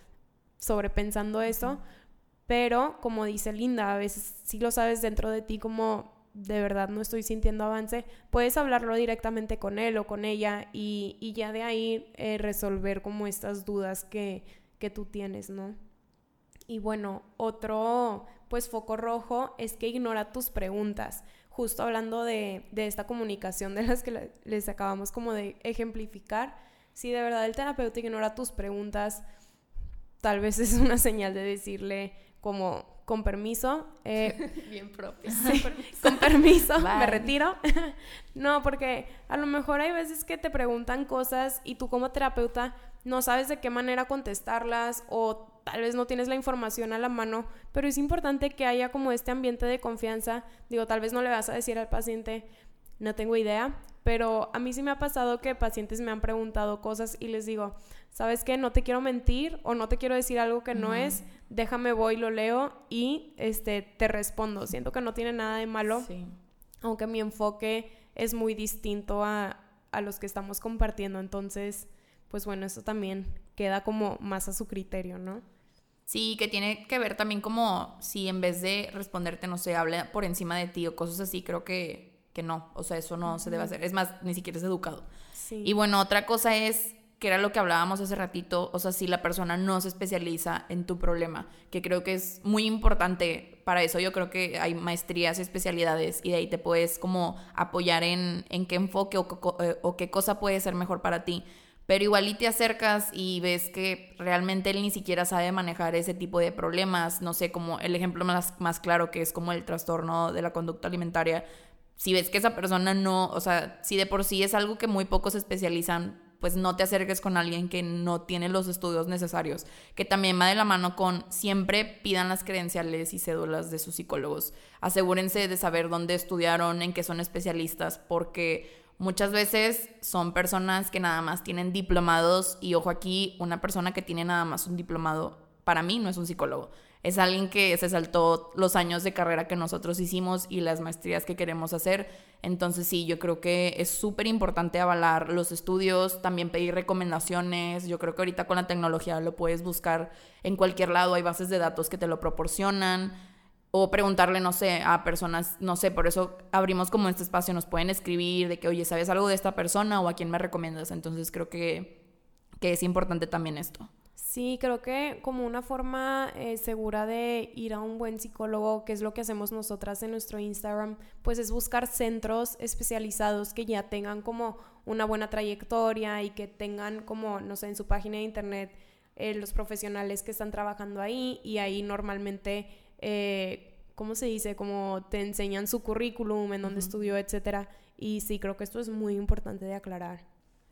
sobrepensando eso, pero como dice Linda, a veces si lo sabes dentro de ti como de verdad no estoy sintiendo avance, puedes hablarlo directamente con él o con ella y, ya de ahí eh, resolver como estas dudas que, que tú tienes, ¿no? Y bueno, otro pues foco rojo es que ignora tus preguntas. Justo hablando de, de esta comunicación de las que les acabamos como de ejemplificar, si de verdad el terapeuta ignora tus preguntas, tal vez [laughs] es una señal de decirle, como con permiso. Eh, [laughs] Bien propio. [laughs] con permiso, me retiro. [laughs] no, porque a lo mejor hay veces que te preguntan cosas y tú como terapeuta no sabes de qué manera contestarlas o tal vez no tienes la información a la mano, pero es importante que haya como este ambiente de confianza. Digo, tal vez no le vas a decir al paciente, no tengo idea, pero a mí sí me ha pasado que pacientes me han preguntado cosas y les digo, ¿sabes qué? No te quiero mentir o no te quiero decir algo que no es, déjame voy, lo leo y este, te respondo. Siento que no tiene nada de malo, aunque mi enfoque es muy distinto a, a los que estamos compartiendo. Entonces, pues bueno, eso también queda como más a su criterio, ¿no? Sí, que tiene que ver también como si en vez de responderte, no sé, habla por encima de ti o cosas así, creo que, que no, o sea, eso no se debe hacer. Es más, ni siquiera es educado. Sí. Y bueno, otra cosa es que era lo que hablábamos hace ratito, o sea, si la persona no se especializa en tu problema, que creo que es muy importante para eso, yo creo que hay maestrías y especialidades y de ahí te puedes como apoyar en, en qué enfoque o, eh, o, qué cosa puede ser mejor para ti. Pero igual y te acercas y ves que realmente él ni siquiera sabe manejar ese tipo de problemas, no sé, como el ejemplo más, más claro que es como el trastorno de la conducta alimentaria, si ves que esa persona no, o sea, si de por sí es algo que muy pocos especializan, pues no te acerques con alguien que no tiene los estudios necesarios, que también va de la mano con siempre pidan las credenciales y cédulas de sus psicólogos. Asegúrense de saber dónde estudiaron, en qué son especialistas, porque muchas veces son personas que nada más tienen diplomados y ojo aquí, una persona que tiene nada más un diplomado, para mí no es un psicólogo es alguien que se saltó los años de carrera que nosotros hicimos y las maestrías que queremos hacer. Entonces sí, yo creo que es súper importante avalar los estudios, también pedir recomendaciones. Yo creo que ahorita con la tecnología lo puedes buscar en cualquier lado, hay bases de datos que te lo proporcionan. O preguntarle, no sé, a personas, no sé, por eso abrimos como este espacio, nos pueden escribir de que, oye, ¿sabes algo de esta persona o a quién me recomiendas? Entonces creo que, que es importante también esto. Sí, creo que como una forma eh, segura de ir a un buen psicólogo, que es lo que hacemos nosotras en nuestro Instagram, pues es buscar centros especializados que ya tengan como una buena trayectoria y que tengan como, no sé, en su página de internet eh, los profesionales que están trabajando ahí y ahí normalmente, eh, ¿cómo se dice? Como te enseñan su currículum, en dónde estudió, etcétera. Y sí, creo que esto es muy importante de aclarar.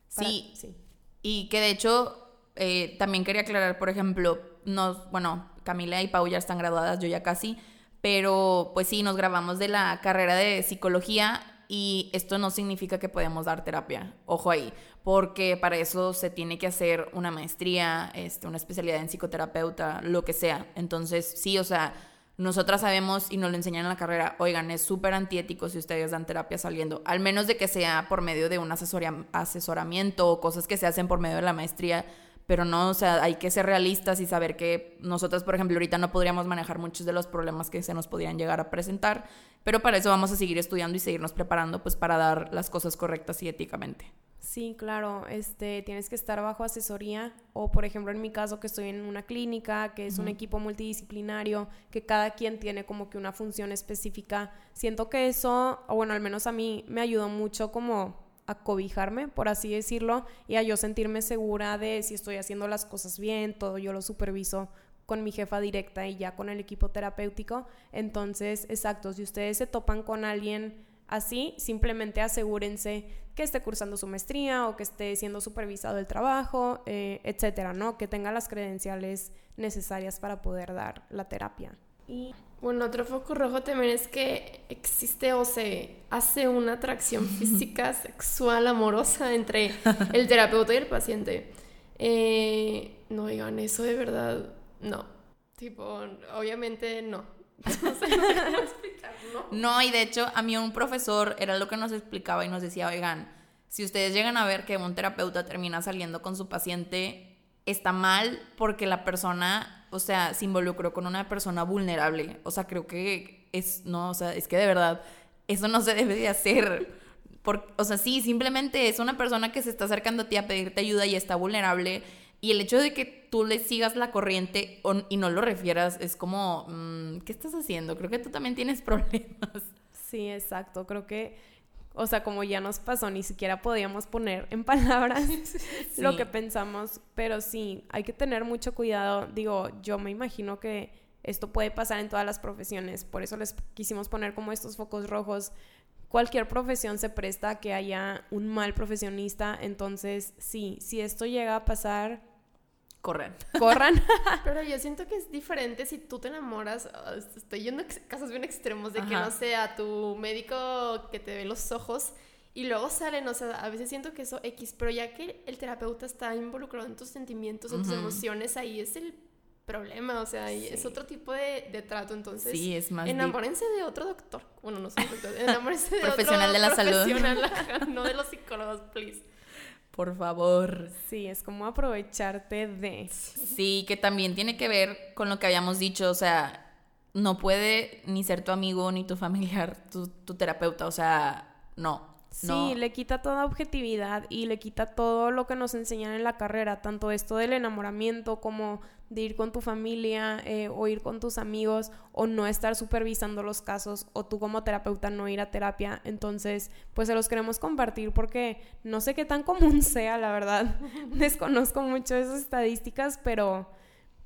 sí. sí. Y que de hecho eh, también quería aclarar, por ejemplo, nos, bueno, Camila y Pau ya están graduadas, yo ya casi, pero pues sí, nos grabamos de la carrera de psicología y esto no significa que podemos dar terapia, ojo ahí, porque para eso se tiene que hacer una maestría, este, una especialidad en psicoterapeuta, lo que sea. Entonces, sí, o sea, nosotras sabemos y nos lo enseñan en la carrera, oigan, es súper antiético si ustedes dan terapia saliendo, al menos de que sea por medio de un asesoramiento o cosas que se hacen por medio de la maestría, pero no, o sea, hay que ser realistas y saber que nosotros, por ejemplo, ahorita no podríamos manejar muchos de los problemas que se nos podrían llegar a presentar, pero para eso vamos a seguir estudiando y seguirnos preparando, pues para dar las cosas correctas y éticamente. Sí, claro, este, tienes que estar bajo asesoría o, por ejemplo, en mi caso que estoy en una clínica, que es un equipo multidisciplinario, que cada quien tiene como que una función específica. Siento que eso, o bueno, al menos a mí me ayudó mucho como a cobijarme, por así decirlo, y a yo sentirme segura de si estoy haciendo las cosas bien, todo yo lo superviso con mi jefa directa y ya con el equipo terapéutico. Entonces, exacto, si ustedes se topan con alguien así, simplemente asegúrense que esté cursando su maestría o que esté siendo supervisado el trabajo, eh, etcétera, ¿no? Que tenga las credenciales necesarias para poder dar la terapia. Bueno, otro foco rojo también es que existe o se hace una atracción física, sexual, amorosa entre el terapeuta y el paciente. Eh, no digan eso de verdad, no. Tipo, obviamente no. [laughs] No sé, cómo explicarlo. No, y de hecho, a mí un profesor era lo que nos explicaba y nos decía, oigan, si ustedes llegan a ver que un terapeuta termina saliendo con su paciente, está mal porque la persona o sea, se involucró con una persona vulnerable. O sea, creo que es, no, o sea, es que de verdad, eso no se debe de hacer. Por, o sea, sí, simplemente es una persona que se está acercando a ti a pedirte ayuda y está vulnerable. Y el hecho de que tú le sigas la corriente y no lo refieras es como, mm, ¿qué estás haciendo? Creo que tú también tienes [laughs] problemas. Sí, exacto. Creo que o sea, como ya nos pasó, ni siquiera podíamos poner en [laughs] palabras lo que pensamos, pero sí, hay que tener mucho cuidado. Digo, yo me imagino que esto puede pasar en todas las profesiones, por eso les quisimos poner como estos focos rojos. Cualquier profesión se presta a que haya un mal profesionista, entonces sí, si esto llega a pasar, corran. [laughs] Corran. Pero yo siento que es diferente si tú te enamoras. Ah, estoy yendo a casos bien extremos de que no sea tu médico que te ve los ojos y luego salen. O sea, a veces siento que eso X, pero ya que el terapeuta está involucrado en tus sentimientos, en tus emociones, ahí es el problema, o sea, es otro tipo de, trato, entonces sí, es más enamórense de otro doctor, bueno, no sé, doctor, enamórense de profesional otro de la profesional, [laughs] salud, no de los psicólogos, please. Por favor. Sí, es como aprovecharte de. Sí, que también tiene que ver con lo que habíamos dicho, o sea, no puede ni ser tu amigo ni tu familiar, tu, tu terapeuta, o sea, no. Sí, le quita toda objetividad y le quita todo lo que nos enseñan en la carrera, tanto esto del enamoramiento como de ir con tu familia eh, o ir con tus amigos o no estar supervisando los casos o tú como terapeuta no ir a terapia. Entonces, pues se los queremos compartir porque no sé qué tan común [laughs] sea, la verdad. [laughs] Desconozco mucho esas estadísticas, pero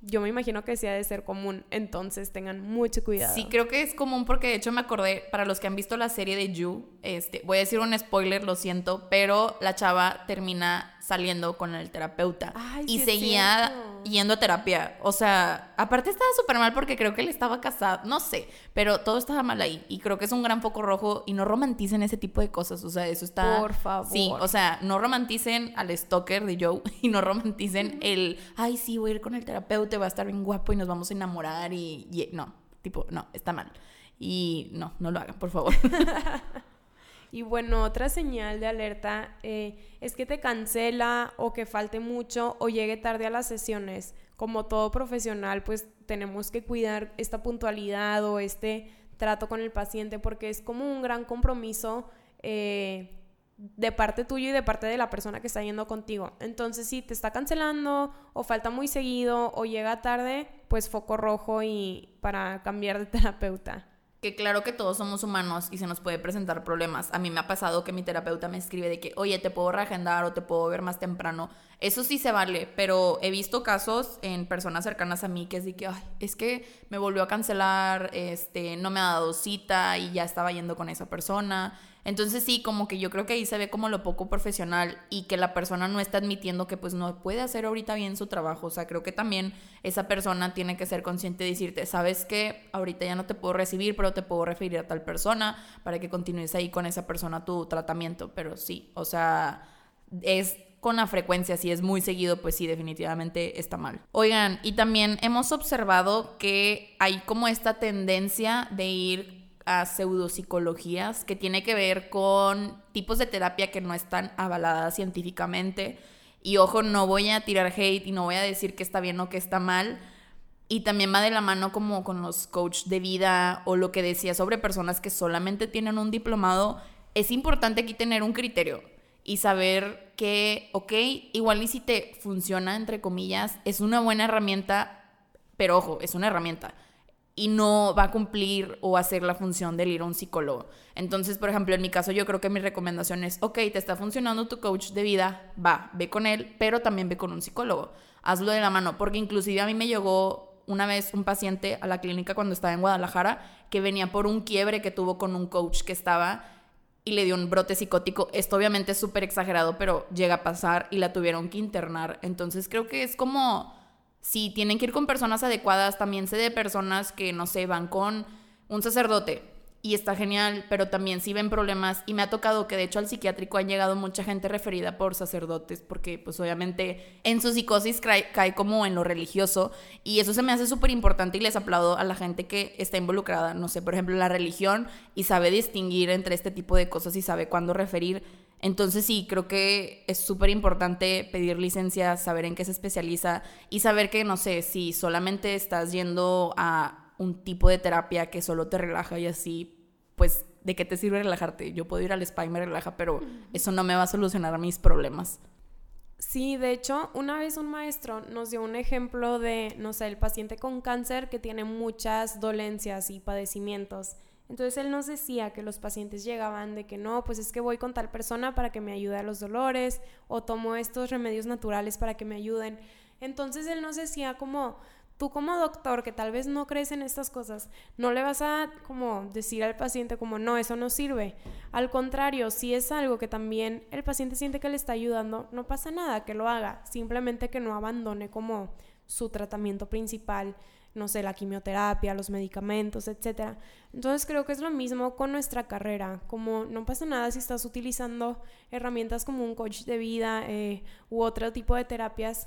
yo me imagino que sí ha de ser común, entonces tengan mucho cuidado. Sí, creo que es común porque de hecho me acordé, para los que han visto la serie de You, este, voy a decir un spoiler, lo siento, pero la chava termina saliendo con el terapeuta y seguía yendo a terapia. O sea, aparte estaba súper mal porque creo que él estaba casado, no sé, pero todo estaba mal ahí y creo que es un gran foco rojo y no romanticen ese tipo de cosas, o sea, eso está... Por favor. Sí, o sea, no romanticen al stalker de Joe [laughs] y no romanticen el, ay, sí, voy a ir con el terapeuta, va a estar bien guapo y nos vamos a enamorar y, y no, tipo, no, está mal. Y no, no lo hagan, por favor. [laughs] Y bueno, otra señal de alerta eh, es que te cancela o que falte mucho o llegue tarde a las sesiones. Como todo profesional, pues tenemos que cuidar esta puntualidad o este trato con el paciente porque es como un gran compromiso eh, de parte tuyo y de parte de la persona que está yendo contigo. Entonces, si te está cancelando o falta muy seguido o llega tarde, pues foco rojo y para cambiar de [laughs] terapeuta que claro que todos somos humanos y se nos puede presentar problemas. A mí me ha pasado que mi terapeuta me escribe de que, oye, te puedo reagendar o te puedo ver más temprano. Eso sí se vale, pero he visto casos en personas cercanas a mí que es de que, ay, es que me volvió a cancelar, este, no me ha dado cita y ya estaba yendo con esa persona. Entonces sí, como que yo creo que ahí se ve como lo poco profesional y que la persona no está admitiendo que pues no puede hacer ahorita bien su trabajo. O sea, creo que también esa persona tiene que ser consciente de decirte, sabes que ahorita ya no te puedo recibir, pero te puedo referir a tal persona para que continúes ahí con esa persona tu tratamiento. Pero sí, o sea, es con la frecuencia, si es muy seguido, pues sí, definitivamente está mal. Oigan, y también hemos observado que hay como esta tendencia de ir a pseudopsicologías que tiene que ver con tipos de terapia que no están avaladas científicamente Y ojo, no voy a tirar hate y no voy a decir que está bien o que está mal. Y también va de la mano como con los coach de vida o lo que decía sobre personas que solamente tienen un diplomado. Es importante aquí tener un criterio y saber que, ok, igual y si te funciona, entre comillas, es una buena herramienta, pero ojo, es una herramienta y no va a cumplir o hacer la función de ir a un psicólogo. Entonces, por ejemplo, en mi caso yo creo que mi recomendación es, ok, te está funcionando tu coach de vida, va, ve con él, pero también ve con un psicólogo. Hazlo de la mano, porque inclusive a mí me llegó una vez un paciente a la clínica cuando estaba en Guadalajara que venía por un quiebre que tuvo con un coach que estaba y le dio un brote psicótico. Esto obviamente es súper exagerado, pero llega a pasar y la tuvieron que internar. Entonces creo que es como si tienen que ir con personas adecuadas, también sé de personas que, no sé, van con un sacerdote y está genial, pero también si ven problemas y me ha tocado que de hecho al psiquiátrico han llegado mucha gente referida por sacerdotes porque pues obviamente en su psicosis cae, como en lo religioso y eso se me hace súper importante y les aplaudo a la gente que está involucrada, no sé, por ejemplo, la religión y sabe distinguir entre este tipo de cosas y sabe cuándo referir. Entonces sí, creo que es súper importante pedir licencia, saber en qué se especializa y saber que, no sé, si solamente estás yendo a un tipo de terapia que solo te relaja y así, pues, ¿de qué te sirve relajarte? Yo puedo ir al spa y me relaja, pero eso no me va a solucionar mis problemas. Sí, de hecho, una vez un maestro nos dio un ejemplo de, no sé, el paciente con cáncer que tiene muchas dolencias y padecimientos. Entonces él nos decía que los pacientes llegaban de que no, pues es que voy con tal persona para que me ayude a los dolores o tomo estos remedios naturales para que me ayuden. Entonces él nos decía como tú como doctor que tal vez no crees en estas cosas, no le vas a como decir al paciente como no, eso no sirve. Al contrario, si es algo que también el paciente siente que le está ayudando, no pasa nada que lo haga, simplemente que no abandone como su tratamiento principal no sé, la quimioterapia, los medicamentos, etc. Entonces creo que es lo mismo con nuestra carrera, como no pasa nada si estás utilizando herramientas como un coach de vida eh, u otro tipo de terapias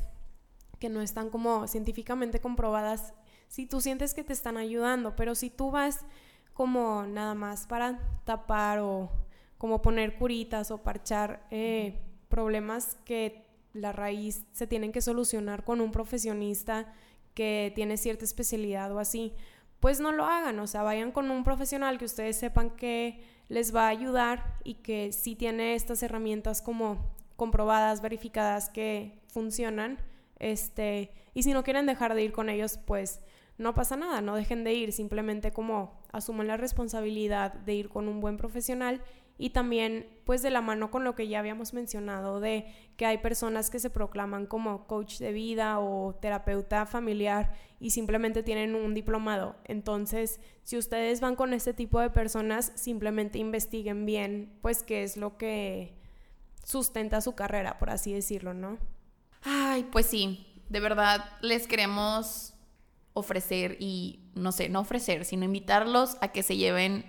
que no están como científicamente comprobadas, si tú sientes que te están ayudando, pero si tú vas como nada más para tapar o como poner curitas o parchar eh, problemas que la raíz se tienen que solucionar con un profesionista que tiene cierta especialidad o así, pues no lo hagan, o sea, vayan con un profesional que ustedes sepan que les va a ayudar y que sí tiene estas herramientas como comprobadas, verificadas que funcionan, este, y si no quieren dejar de ir con ellos, pues no pasa nada, no dejen de ir, simplemente como asuman la responsabilidad de ir con un buen profesional y también pues de la mano con lo que ya habíamos mencionado de que hay personas que se proclaman como coach de vida o terapeuta familiar y simplemente tienen un diplomado. Entonces, si ustedes van con este tipo de personas, simplemente investiguen bien pues qué es lo que sustenta su carrera, por así decirlo, ¿no? Ay, pues sí, de verdad les queremos ofrecer y no sé, no ofrecer, sino invitarlos a que se lleven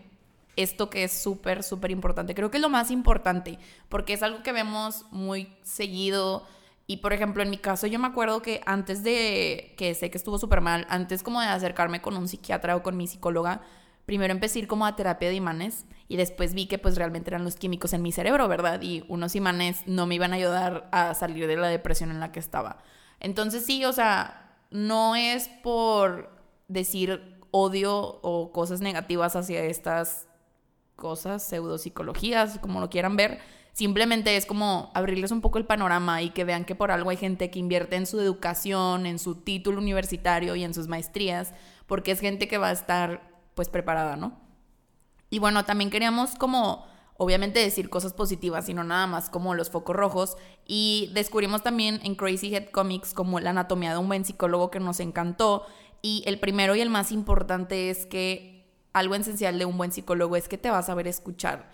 esto que es súper, súper importante. Creo que es lo más importante, porque es algo que vemos muy seguido. Y por ejemplo, en mi caso, yo me acuerdo que antes de, que sé que estuvo súper mal, antes como de acercarme con un psiquiatra o con mi psicóloga, primero empecé a ir como a terapia de imanes y después vi que pues realmente eran los químicos en mi cerebro, ¿verdad? Y unos imanes no me iban a ayudar a salir de la depresión en la que estaba. Entonces sí, o sea, no es por decir odio o cosas negativas hacia estas cosas, pseudopsicologías, como lo quieran ver. Simplemente es como abrirles un poco el panorama y que vean que por algo hay gente que invierte en su educación, en su título universitario y en sus maestrías, porque es gente que va a estar pues preparada, ¿no? Y bueno, también queríamos como obviamente decir cosas positivas, sino nada más como los focos rojos. Y descubrimos también en Crazy Head Comics como la anatomía de un buen psicólogo que nos encantó. Y el primero y el más importante es que algo esencial de un buen psicólogo es que te va a saber escuchar.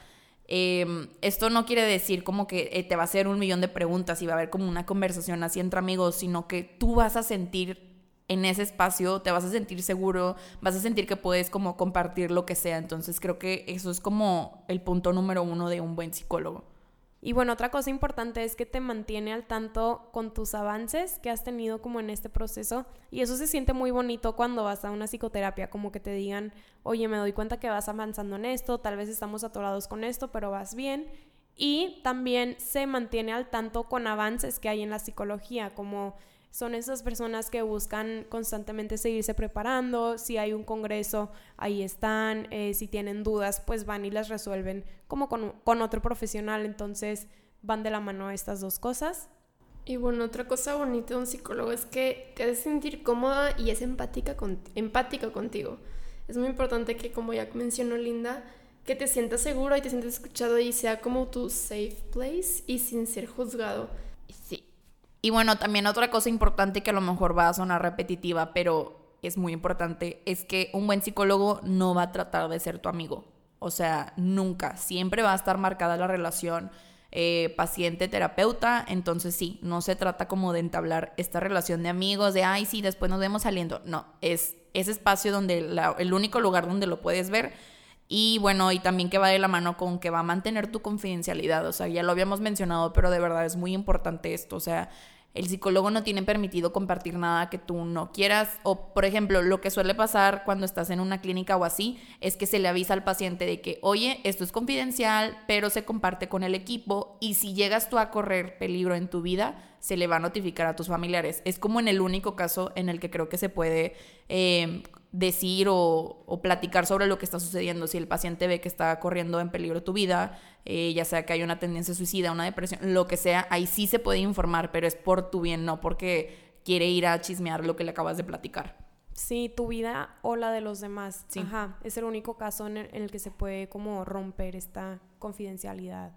Em, esto no quiere decir como que eh, te va a hacer un millón de preguntas y va a haber como una conversación así entre amigos, sino que tú vas a sentir en ese espacio, te vas a sentir seguro, vas a sentir que puedes como compartir lo que sea. Entonces creo que eso es como el punto número uno de un buen psicólogo. Y bueno, otra cosa importante es que te mantiene al tanto con tus avances que has tenido como en este proceso. Y eso se siente muy bonito cuando vas a una psicoterapia, como que te digan, oye, me doy cuenta que vas avanzando en esto, tal vez estamos atorados con esto, pero vas bien. y también se mantiene al tanto con avances que hay en la psicología, como son esas personas que buscan constantemente seguirse preparando, si hay un congreso, ahí están, eh, si tienen dudas, pues van y las resuelven como con, con otro profesional, entonces van de la mano estas dos cosas. Y bueno, otra cosa bonita de un psicólogo es que te hace sentir cómoda y es empática con, empático contigo. Es muy importante que, como ya mencionó Linda, que te sientas seguro y te sientas escuchado y sea como tu safe place y sin ser juzgado. Sí. Y bueno, también otra cosa importante que a lo mejor va a sonar repetitiva, pero es muy importante, es que un buen psicólogo no va a tratar de ser tu amigo. O sea, nunca. Siempre va a estar marcada la relación eh, paciente-terapeuta. Entonces sí, no se trata como de entablar esta relación de amigos, de, ay, sí, después nos vemos saliendo. No, es ese espacio donde el único lugar donde lo puedes ver y bueno, y también que va de la mano con que va a mantener tu confidencialidad. O sea, ya lo habíamos mencionado, pero de verdad es muy importante esto. O sea, el psicólogo no tiene permitido compartir nada que tú no quieras. O, por ejemplo, lo que suele pasar cuando estás en una clínica o así, es que se le avisa al paciente de que, oye, esto es confidencial, pero se comparte con el equipo. Y si llegas tú a correr peligro en tu vida, se le va a notificar a tus familiares. Es como en el único caso en el que creo que se puede eh, decir o, platicar sobre lo que está sucediendo. Si el paciente ve que está corriendo en peligro tu vida, eh, ya sea que hay una tendencia suicida, una depresión, lo que sea, ahí sí se puede informar, pero es por tu bien, no porque quiere ir a chismear lo que le acabas de platicar. Sí, tu vida o la de los demás. Sí. Ajá, es el único caso en el que se puede como romper esta confidencialidad.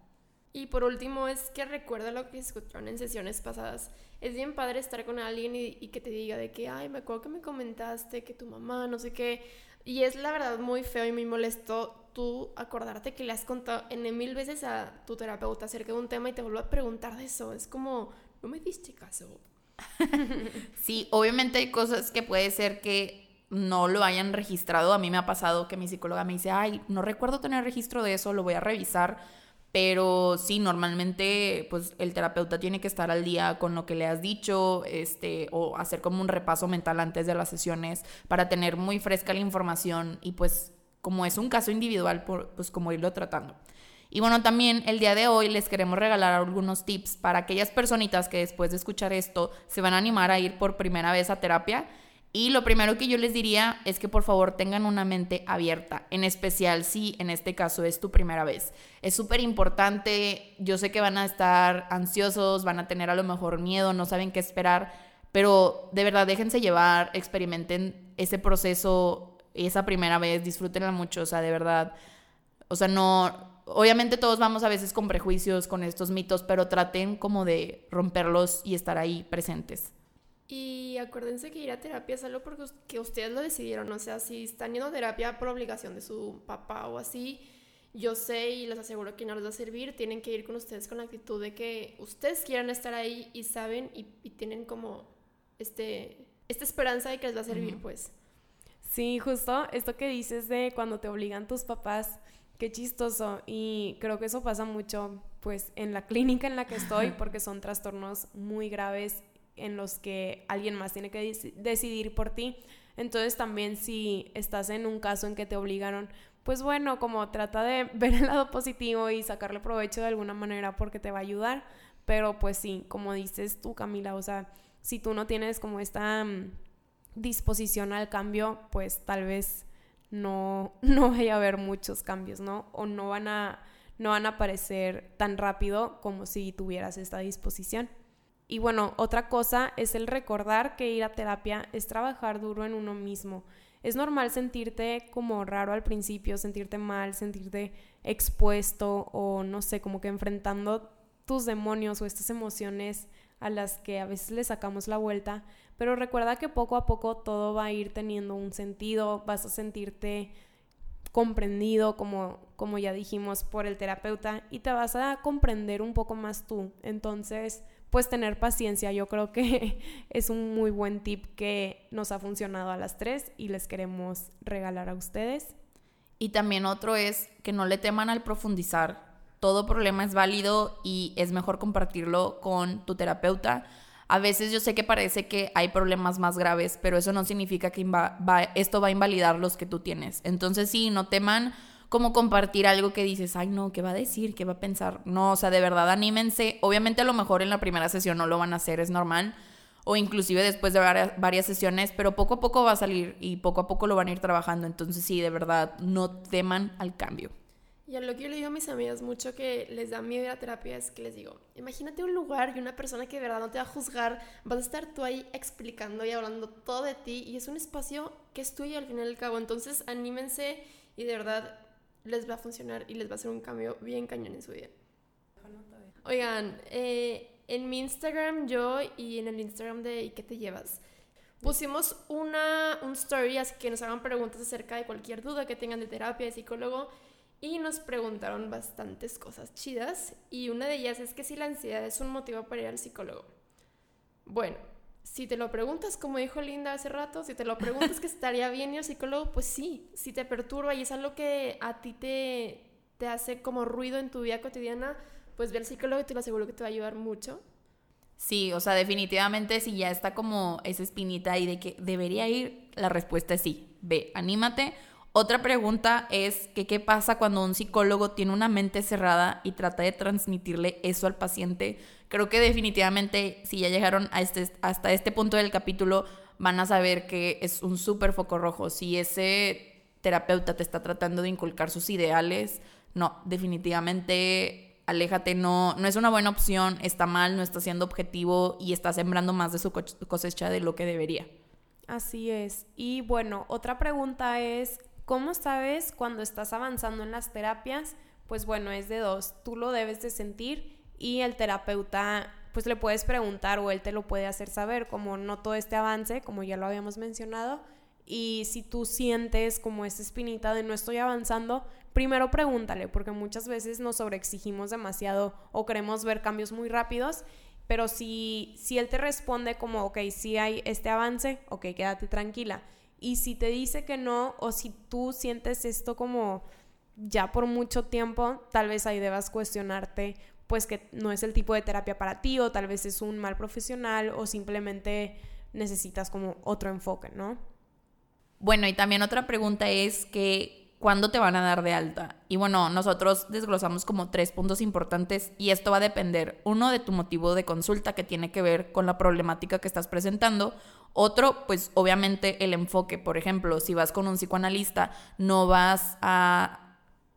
Y por último es que recuerda lo que escucharon en sesiones pasadas. Es bien padre estar con alguien y, que te diga de que, ay, me acuerdo que me comentaste que tu mamá, no sé qué. Y es la verdad muy feo y muy molesto tú acordarte que le has contado en mil veces a tu terapeuta acerca de un tema y te vuelvo a preguntar de eso. Es como, no me diste caso. [laughs] sí, obviamente hay cosas que puede ser que no lo hayan registrado. A mí me ha pasado que mi psicóloga me dice, ay, no recuerdo tener registro de eso, lo voy a revisar pero sí, normalmente pues el terapeuta tiene que estar al día con lo que le has dicho, este, o hacer como un repaso mental antes de las sesiones para tener muy fresca la información y pues como es un caso individual, pues como irlo tratando. Y bueno, también el día de hoy les queremos regalar algunos tips para aquellas personitas que después de escuchar esto se van a animar a ir por primera vez a terapia y lo primero que yo les diría es que por favor tengan una mente abierta, en especial si en este caso es tu primera vez. Es súper importante, yo sé que van a estar ansiosos, van a tener a lo mejor miedo, no saben qué esperar, pero de verdad déjense llevar, experimenten ese proceso esa primera vez, disfrútenla mucho, o sea, de verdad. O sea, no, obviamente todos vamos a veces con prejuicios, con estos mitos, pero traten como de romperlos y estar ahí presentes. Y acuérdense que ir a terapia es algo porque que ustedes lo decidieron, o sea, si están yendo a terapia por obligación de su papá o así, yo sé y les aseguro que no les va a servir, tienen que ir con ustedes con la actitud de que ustedes quieran estar ahí y saben y, tienen como este, esta esperanza de que les va a servir, pues. Sí, justo esto que dices de cuando te obligan tus papás, qué chistoso. Y creo que eso pasa mucho, pues, en la clínica en la que estoy, [laughs] porque son trastornos muy graves en los que alguien más tiene que decidir por ti. Entonces también si estás en un caso en que te obligaron, pues bueno, como trata de [laughs] ver el lado positivo y sacarle provecho de alguna manera porque te va a ayudar. Pero pues sí, como dices tú, Camila, o sea, si tú no tienes como esta mm, disposición al cambio, pues tal vez no, [laughs] no vaya a haber muchos cambios, ¿no? O no van a, no van a aparecer tan rápido como si tuvieras esta disposición. Y bueno, otra cosa es el recordar que ir a terapia es trabajar duro en uno mismo. Es normal sentirte como raro al principio, sentirte mal, sentirte expuesto o no sé, como que enfrentando tus demonios o estas emociones a las que a veces le sacamos la vuelta, pero recuerda que poco a poco todo va a ir teniendo un sentido, vas a sentirte comprendido, como, como ya dijimos, por el terapeuta y te vas a comprender un poco más tú. Entonces, pues tener paciencia. Yo creo que [laughs] es un muy buen tip que nos ha funcionado a las tres y les queremos regalar a ustedes. Y también otro es que no le teman al profundizar. Todo problema es válido y es mejor compartirlo con tu terapeuta. A veces yo sé que parece que hay problemas más graves, pero eso no significa que esto va a invalidar los que tú tienes. Entonces sí, no teman como compartir algo que dices, ay no, ¿qué va a decir? ¿Qué va a pensar? No, o sea, de verdad anímense. Obviamente a lo mejor en la primera sesión no lo van a hacer, es normal. O inclusive después de varias, sesiones, pero poco a poco va a salir y poco a poco lo van a ir trabajando. Entonces sí, de verdad, no teman al cambio. Y a lo que yo le digo a mis amigas mucho que les da miedo ir a terapia es que les digo, imagínate un lugar y una persona que de verdad no te va a juzgar, vas a estar tú ahí explicando y hablando todo de ti y es un espacio que es tuyo al final del cabo. Entonces anímense y de verdad les va a funcionar y les va a hacer un cambio bien cañón en su vida. Oigan, eh, en mi Instagram yo y en el Instagram de ¿Y qué te llevas? Pusimos una, un story así que nos hagan preguntas acerca de cualquier duda que tengan de terapia, de psicólogo y nos preguntaron bastantes cosas chidas y una de ellas es que si la ansiedad es un motivo para ir al psicólogo. Bueno, si te lo preguntas, como dijo Linda hace rato, si te lo preguntas que [laughs] estaría bien ir al psicólogo, pues sí, si te perturba y es algo que a ti te, te hace como ruido en tu vida cotidiana, pues ve al psicólogo y te lo aseguro que te va a ayudar mucho. Sí, o sea, definitivamente si ya está como esa espinita ahí de que debería ir, la respuesta es sí. Ve, anímate. Otra pregunta es qué pasa cuando un psicólogo tiene una mente cerrada y trata de transmitirle eso al paciente creo que definitivamente si ya llegaron a este, hasta este punto del capítulo, van a saber que es un súper foco rojo. Si ese terapeuta te está tratando de inculcar sus ideales, no, definitivamente aléjate, no, no es una buena opción, está mal, no está siendo objetivo y está sembrando más de su cosecha de lo que debería. Así es. Y bueno, otra pregunta es, ¿cómo sabes cuando estás avanzando en las terapias? Pues bueno, es de dos. Tú lo debes de sentir y el terapeuta pues le puedes preguntar o él te lo puede hacer saber, como noto este avance, como ya lo habíamos mencionado, y si tú sientes como esta espinita de no estoy avanzando, primero pregúntale, porque muchas veces nos sobreexigimos demasiado o queremos ver cambios muy rápidos, pero si, si él te responde como, ok, sí hay este avance, ok, quédate tranquila. Y si te dice que no, o si tú sientes esto como ya por mucho tiempo, tal vez ahí debas cuestionarte pues que no es el tipo de terapia para ti o tal vez es un mal profesional o simplemente necesitas como otro enfoque, ¿no? Bueno, y también otra pregunta es que ¿cuándo te van a dar de alta? Y bueno, nosotros desglosamos como tres puntos importantes y esto va a depender, uno, de tu motivo de consulta que tiene que ver con la problemática que estás presentando, otro, pues obviamente el enfoque, por ejemplo, si vas con un psicoanalista, no vas a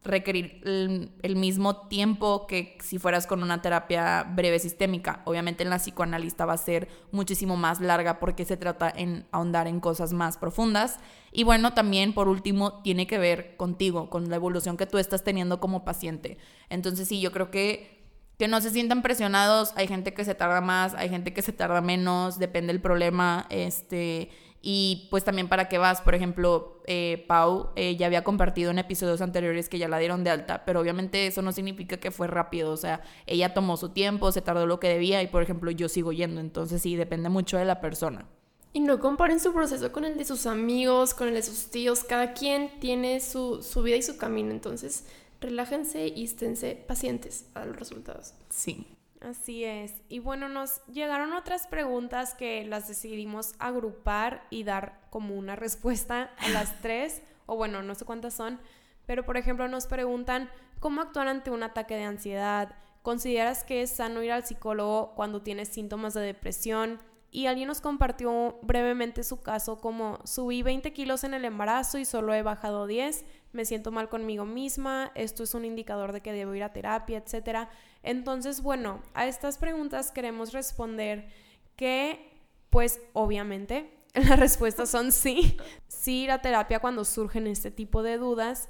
requerir el, mismo tiempo que si fueras con una terapia breve sistémica. Obviamente en la psicoanalista va a ser muchísimo más larga porque se trata en ahondar en cosas más profundas. Y bueno, también por último tiene que ver contigo, con la evolución que tú estás teniendo como paciente. Entonces sí, yo creo que que no se sientan presionados, hay gente que se tarda más, hay gente que se tarda menos, depende del problema, este, y pues también para qué vas, por ejemplo, eh, Pau eh, ya había compartido en episodios anteriores que ya la dieron de alta, pero obviamente eso no significa que fue rápido, o sea, ella tomó su tiempo, se tardó lo que debía y por ejemplo yo sigo yendo, entonces sí, depende mucho de la persona. Y no comparen su proceso con el de sus amigos, con el de sus tíos, cada quien tiene su, su vida y su camino, entonces relájense y esténse pacientes a los resultados. Sí. Así es. Y bueno, nos llegaron otras preguntas que las decidimos agrupar y dar como una respuesta a las [laughs] tres, o bueno, no sé cuántas son, pero por ejemplo nos preguntan cómo actuar ante un ataque de ansiedad, ¿consideras que es sano ir al psicólogo cuando tienes síntomas de depresión? Y alguien nos compartió brevemente su caso como subí 20 kilos en el embarazo y solo he bajado 10, me siento mal conmigo misma, esto es un indicador de que debo ir a terapia, etcétera. Entonces, bueno, a estas preguntas queremos responder que, pues obviamente, [laughs] las respuestas son sí, sí ir a terapia cuando surgen este tipo de dudas.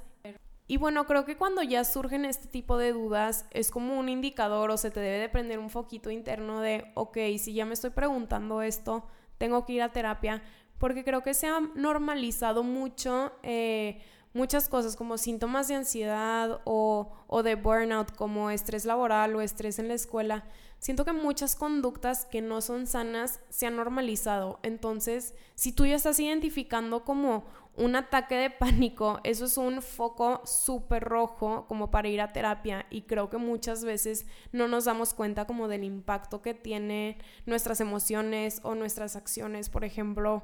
Y bueno, creo que cuando ya surgen este tipo de dudas es como un indicador o se te debe de prender un foquito interno de, ok, si ya me estoy preguntando esto, tengo que ir a terapia, porque creo que se ha normalizado mucho. Eh, muchas cosas como síntomas de ansiedad o, de burnout como estrés laboral o estrés en la escuela, siento que muchas conductas que no son sanas se han normalizado. Entonces, si tú ya estás identificando como un ataque de pánico, eso es un foco súper rojo como para ir a terapia y creo que muchas veces no nos damos cuenta como del impacto que tiene nuestras emociones o nuestras acciones. Por ejemplo,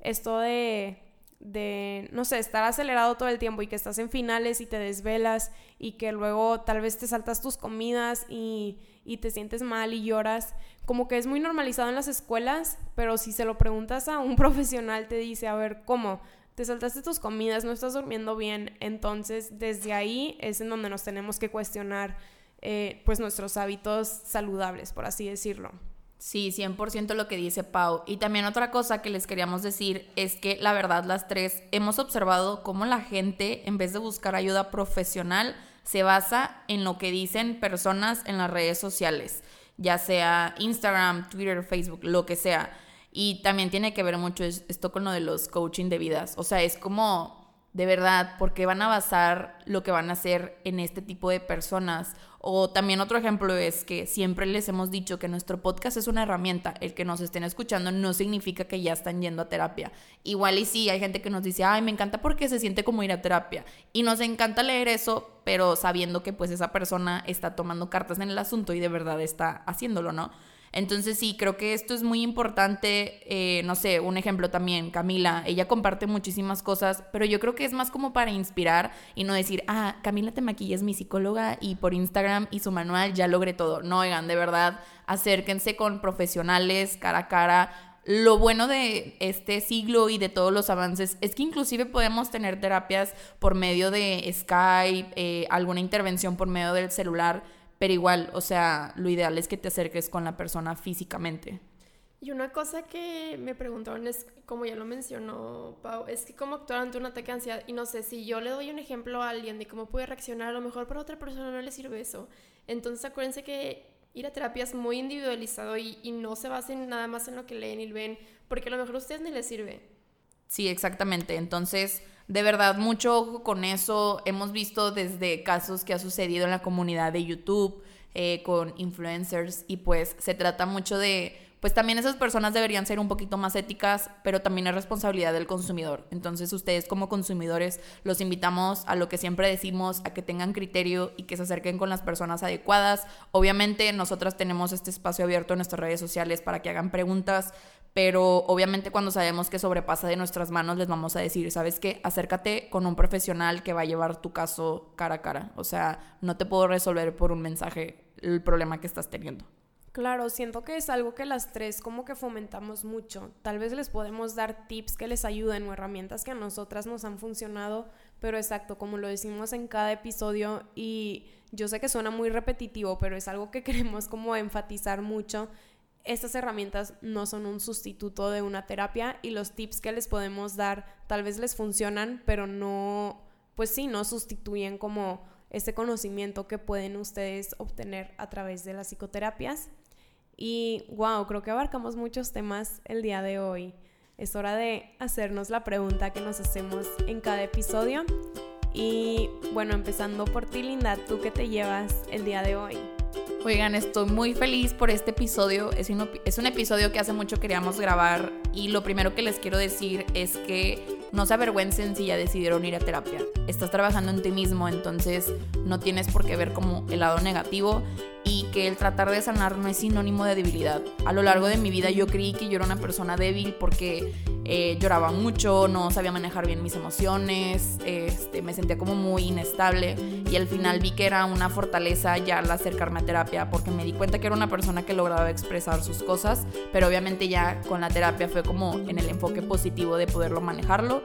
esto de de, no sé, estar acelerado todo el tiempo y que estás en finales y te desvelas y que luego tal vez te saltas tus comidas y, y te sientes mal y lloras, como que es muy normalizado en las escuelas, pero si se lo preguntas a un [laughs] profesional te dice, a ver, ¿cómo? Te saltaste tus comidas, no estás durmiendo bien, entonces desde ahí es en donde nos tenemos que cuestionar eh, pues nuestros hábitos saludables, por así decirlo. Sí, 100% lo que dice Pau. Y también otra cosa que les queríamos decir es que la verdad las tres hemos observado cómo la gente en vez de buscar ayuda profesional se basa en lo que dicen personas en las redes sociales, ya sea Instagram, Twitter, Facebook, lo que sea. Y también tiene que ver mucho esto con lo de los coaching de vidas. O sea, es como de verdad, porque van a basar lo que van a hacer en este tipo de personas. O también otro ejemplo es que siempre les hemos dicho que nuestro podcast es una herramienta. El que nos estén escuchando no significa que ya están yendo a terapia. Igual y sí, hay gente que nos dice, ay, me encanta porque se siente como ir a terapia. Y nos encanta leer eso, pero sabiendo que pues esa persona está tomando cartas en el asunto y de verdad está haciéndolo, ¿no? Entonces sí, creo que esto es muy importante. Eh, no sé, un ejemplo también, Camila, ella comparte muchísimas cosas, pero yo creo que es más como para inspirar y no decir, ah, Camila te maquilla es mi psicóloga y por Instagram y su manual ya logré todo. No, oigan, de verdad, acérquense con profesionales cara a cara lo bueno de este siglo y de todos los avances es que inclusive podemos tener terapias por medio de Skype, eh, alguna intervención por medio del celular. Pero igual, o sea, lo ideal es que te acerques con la persona físicamente. Y una cosa que me preguntaron es, como ya lo mencionó Pau, es que cómo actuar ante un ataque de ansiedad. Y no sé, si yo le doy un ejemplo a alguien de cómo puede reaccionar, a lo mejor para otra persona no le sirve eso. Entonces acuérdense que ir a terapia es muy individualizado y, y no se basen nada más en lo que leen y ven, porque a lo mejor a ustedes ni les sirve. Sí, exactamente. Entonces de verdad, mucho ojo con eso. Hemos visto desde casos que ha sucedido en la comunidad de YouTube eh, con influencers y pues se trata mucho de, pues también esas personas deberían ser un poquito más éticas, pero también es responsabilidad del consumidor. Entonces ustedes como consumidores los invitamos a lo que siempre decimos, a que tengan criterio y que se acerquen con las personas adecuadas. Obviamente nosotras tenemos este espacio abierto en nuestras redes sociales para que hagan preguntas, pero obviamente cuando sabemos que sobrepasa de nuestras manos les vamos a decir, ¿sabes qué? Acércate con un profesional que va a llevar tu caso cara a cara. O sea, no te puedo resolver por un mensaje el problema que estás teniendo. Claro, siento que es algo que las tres como que fomentamos mucho. Tal vez les podemos dar tips que les ayuden o herramientas que a nosotras nos han funcionado, pero exacto, como lo decimos en cada episodio y yo sé que suena muy repetitivo, pero es algo que [laughs] queremos como enfatizar mucho estas herramientas no son un sustituto de una terapia y los tips que les podemos dar tal vez les funcionan, pero no, pues sí, no sustituyen como ese conocimiento que pueden ustedes obtener a través de las psicoterapias. Y wow, creo que abarcamos muchos temas el día de hoy. Es hora de hacernos la pregunta que nos hacemos en cada episodio. Y bueno, empezando por ti, Linda, ¿tú qué te llevas el día de hoy? Oigan, estoy muy feliz por este episodio. Es un, es un episodio que hace mucho queríamos grabar y lo primero que les quiero decir es que no se avergüencen si ya decidieron ir a terapia. Estás trabajando en ti mismo, entonces no tienes por qué ver como el lado negativo y que el tratar de sanar no es sinónimo de debilidad. A lo largo de mi vida yo creí que yo era una persona débil porque eh, lloraba mucho, no sabía manejar bien mis emociones, este, me sentía como muy inestable y al final vi que era una fortaleza ya al acercarme a terapia porque me di cuenta que era una persona que lograba expresar sus cosas, pero obviamente ya con la terapia fue como en el enfoque positivo de poderlo manejarlo.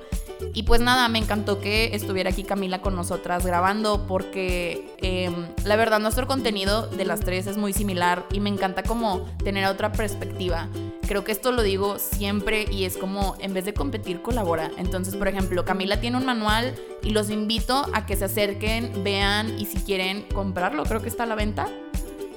Y pues nada, me encantó que estuviera aquí Camila con nosotras grabando porque em, la verdad nuestro contenido de las tres es muy similar y me encanta como tener otra perspectiva. Creo que esto lo digo siempre y es como en vez de competir colabora. Entonces, por ejemplo, Camila tiene un manual y los invito a que se acerquen, vean y si quieren comprarlo, creo que está a la venta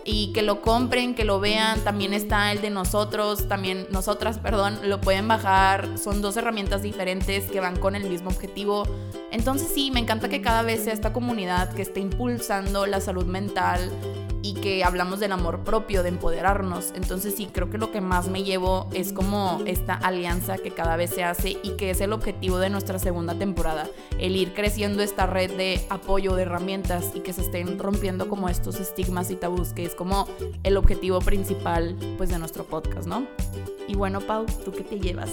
y que lo compren, que lo vean. También está el de nosotros, también nosotras, perdón, lo pueden bajar. Son dos herramientas diferentes que van con el mismo objetivo. Entonces sí, me encanta que cada vez sea esta comunidad que esté impulsando la salud mental y que hablamos del amor propio, de empoderarnos. Entonces sí, creo que lo que más me llevo es como esta alianza que cada vez se hace y que es el objetivo de nuestra segunda temporada, el ir creciendo esta red de apoyo, de herramientas y que se estén rompiendo como estos estigmas y tabús, que es como el objetivo principal pues de nuestro podcast, ¿no? Y bueno, Pau, ¿tú qué te llevas?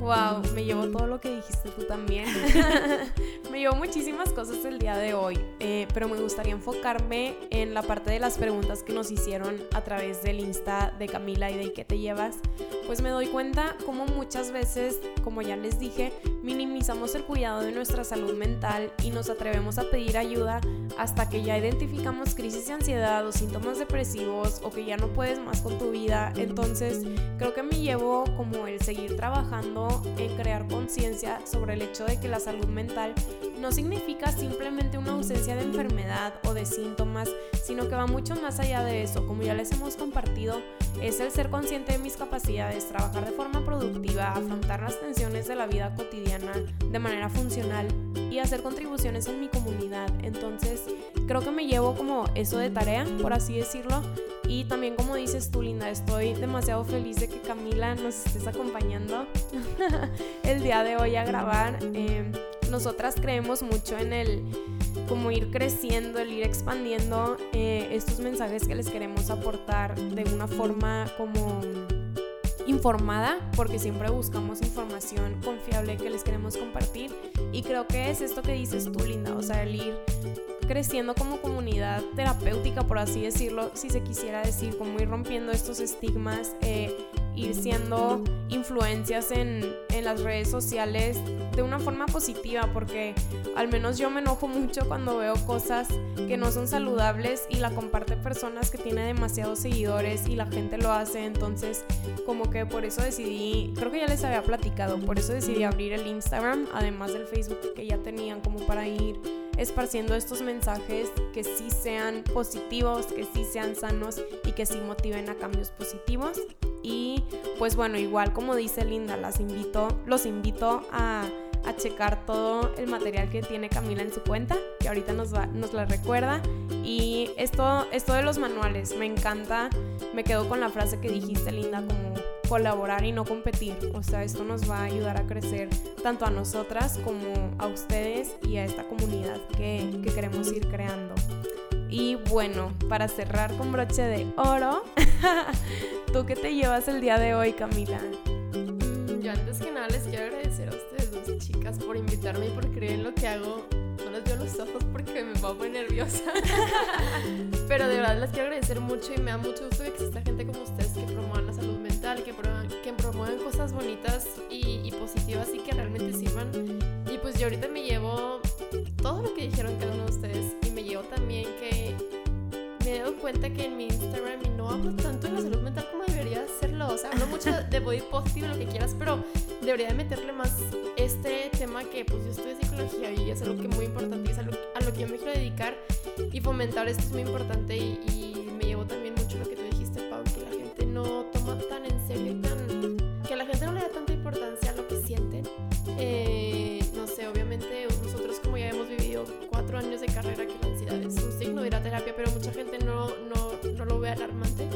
Wow, me llevó todo lo que dijiste tú también. [laughs] [laughs] me llevó muchísimas cosas el día de hoy, eh, pero me gustaría enfocarme en la parte de las preguntas que nos hicieron a través del Insta de Camila y de qué te llevas. Pues me doy cuenta como muchas veces, como ya les dije, minimizamos el cuidado de nuestra salud mental y nos atrevemos a pedir ayuda hasta que ya identificamos crisis de ansiedad o síntomas depresivos o que ya no puedes más con tu vida. Entonces creo que me llevo como el seguir trabajando en crear conciencia sobre el hecho de que la salud mental no significa simplemente una ausencia de enfermedad o de síntomas, sino que va mucho más allá de eso. Como ya les hemos compartido, es el ser consciente de mis capacidades, trabajar de forma productiva, afrontar las tensiones de la vida cotidiana de manera funcional y hacer contribuciones en mi comunidad. Entonces, creo que me llevo como eso de tarea, por así decirlo. Y también como dices tú, Linda, estoy demasiado feliz de que Camila nos estés acompañando [laughs] el día de hoy a grabar. Em, nosotras creemos mucho en el como ir creciendo, el ir expandiendo eh, estos mensajes que les queremos aportar de una forma como informada, porque siempre buscamos información confiable que les queremos compartir. Y creo que es esto que dices tú, Linda, o sea, el ir creciendo como comunidad terapéutica, por así decirlo, si se quisiera decir, como ir rompiendo estos estigmas, eh, ir siendo influencias en, en, las redes sociales de una forma positiva, porque al menos yo me enojo mucho cuando veo cosas que no son saludables y la comparte personas que tienen demasiados seguidores y la gente lo hace, entonces como que por eso decidí, creo que ya les había platicado, por eso decidí abrir el Instagram, además del Facebook que ya tenían como para ir esparciendo estos mensajes que sí sean positivos, que sí sean sanos y que sí motiven a cambios positivos. Y pues bueno, igual como dice Linda, las invito, los invito a, a checar todo el material que tiene Camila en su cuenta, que ahorita nos, va, nos la recuerda. Y esto, esto de los manuales, me encanta, me quedo con la frase que dijiste, Linda, como colaborar y no competir. O sea, esto nos va a ayudar a crecer tanto a nosotras como a ustedes y a esta comunidad que, que queremos ir creando. Y bueno, para cerrar con broche de oro, [laughs] ¿tú qué te llevas el día de hoy, Camila? Mm, yo antes que nada les quiero agradecer a ustedes dos chicas por invitarme y por creer en lo que hago. No les veo los ojos porque me pongo muy nerviosa. [laughs] Pero de verdad les quiero agradecer mucho y me da mucho gusto que exista gente como ustedes que promuevan la salud mental, que, que promuevan cosas bonitas y, y positivas y que realmente sirvan. Y pues yo ahorita me llevo todo lo que dijeron cada uno de ustedes también que me he dado cuenta que en mi Instagram no hablo tanto de la salud mental como debería hacerlo. O sea, hablo mucho [laughs] de body positive, lo que quieras, pero debería de meterle más este tema que pues yo estudio psicología y es algo que es muy importante y es algo a lo que yo me quiero dedicar y fomentar esto es muy importante y, y me llevo también mucho lo que tú dijiste, Pau, que la gente no toma tan terapia, pero mucha gente no, no, no lo ve alarmante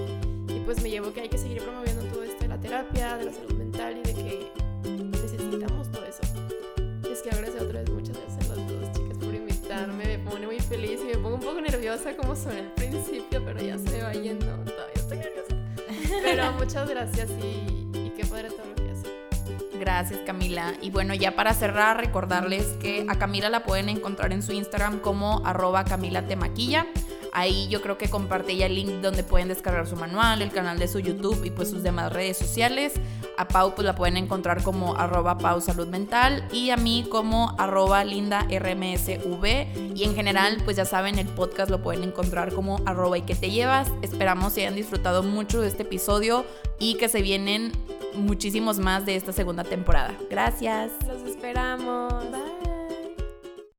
y pues me llevo que hay que seguir promoviendo todo esto de la terapia, de la salud mental y de que necesitamos todo eso. Les quiero agradecer otra vez muchas gracias a las dos chicas por invitarme, me pone muy feliz y me pongo un poco nerviosa como son al principio, pero ya se va yendo, todavía estoy nerviosa. Pero [laughs] muchas gracias y, y qué padre todo que. Gracias Camila. Y bueno, ya para cerrar, recordarles que a Camila la pueden encontrar en su Instagram como arroba Camila. Ahí yo creo que comparte ya el link donde pueden descargar su manual, el canal de su YouTube y pues sus demás redes sociales. A Pau pues la pueden encontrar como arroba Pau Salud Mental y a mí como arroba Linda RMSV. Y en general pues ya saben el podcast lo pueden encontrar como arroba y que te llevas. Esperamos que hayan disfrutado mucho de este episodio y que se vienen muchísimos más de esta segunda temporada. Gracias. Los esperamos. Bye.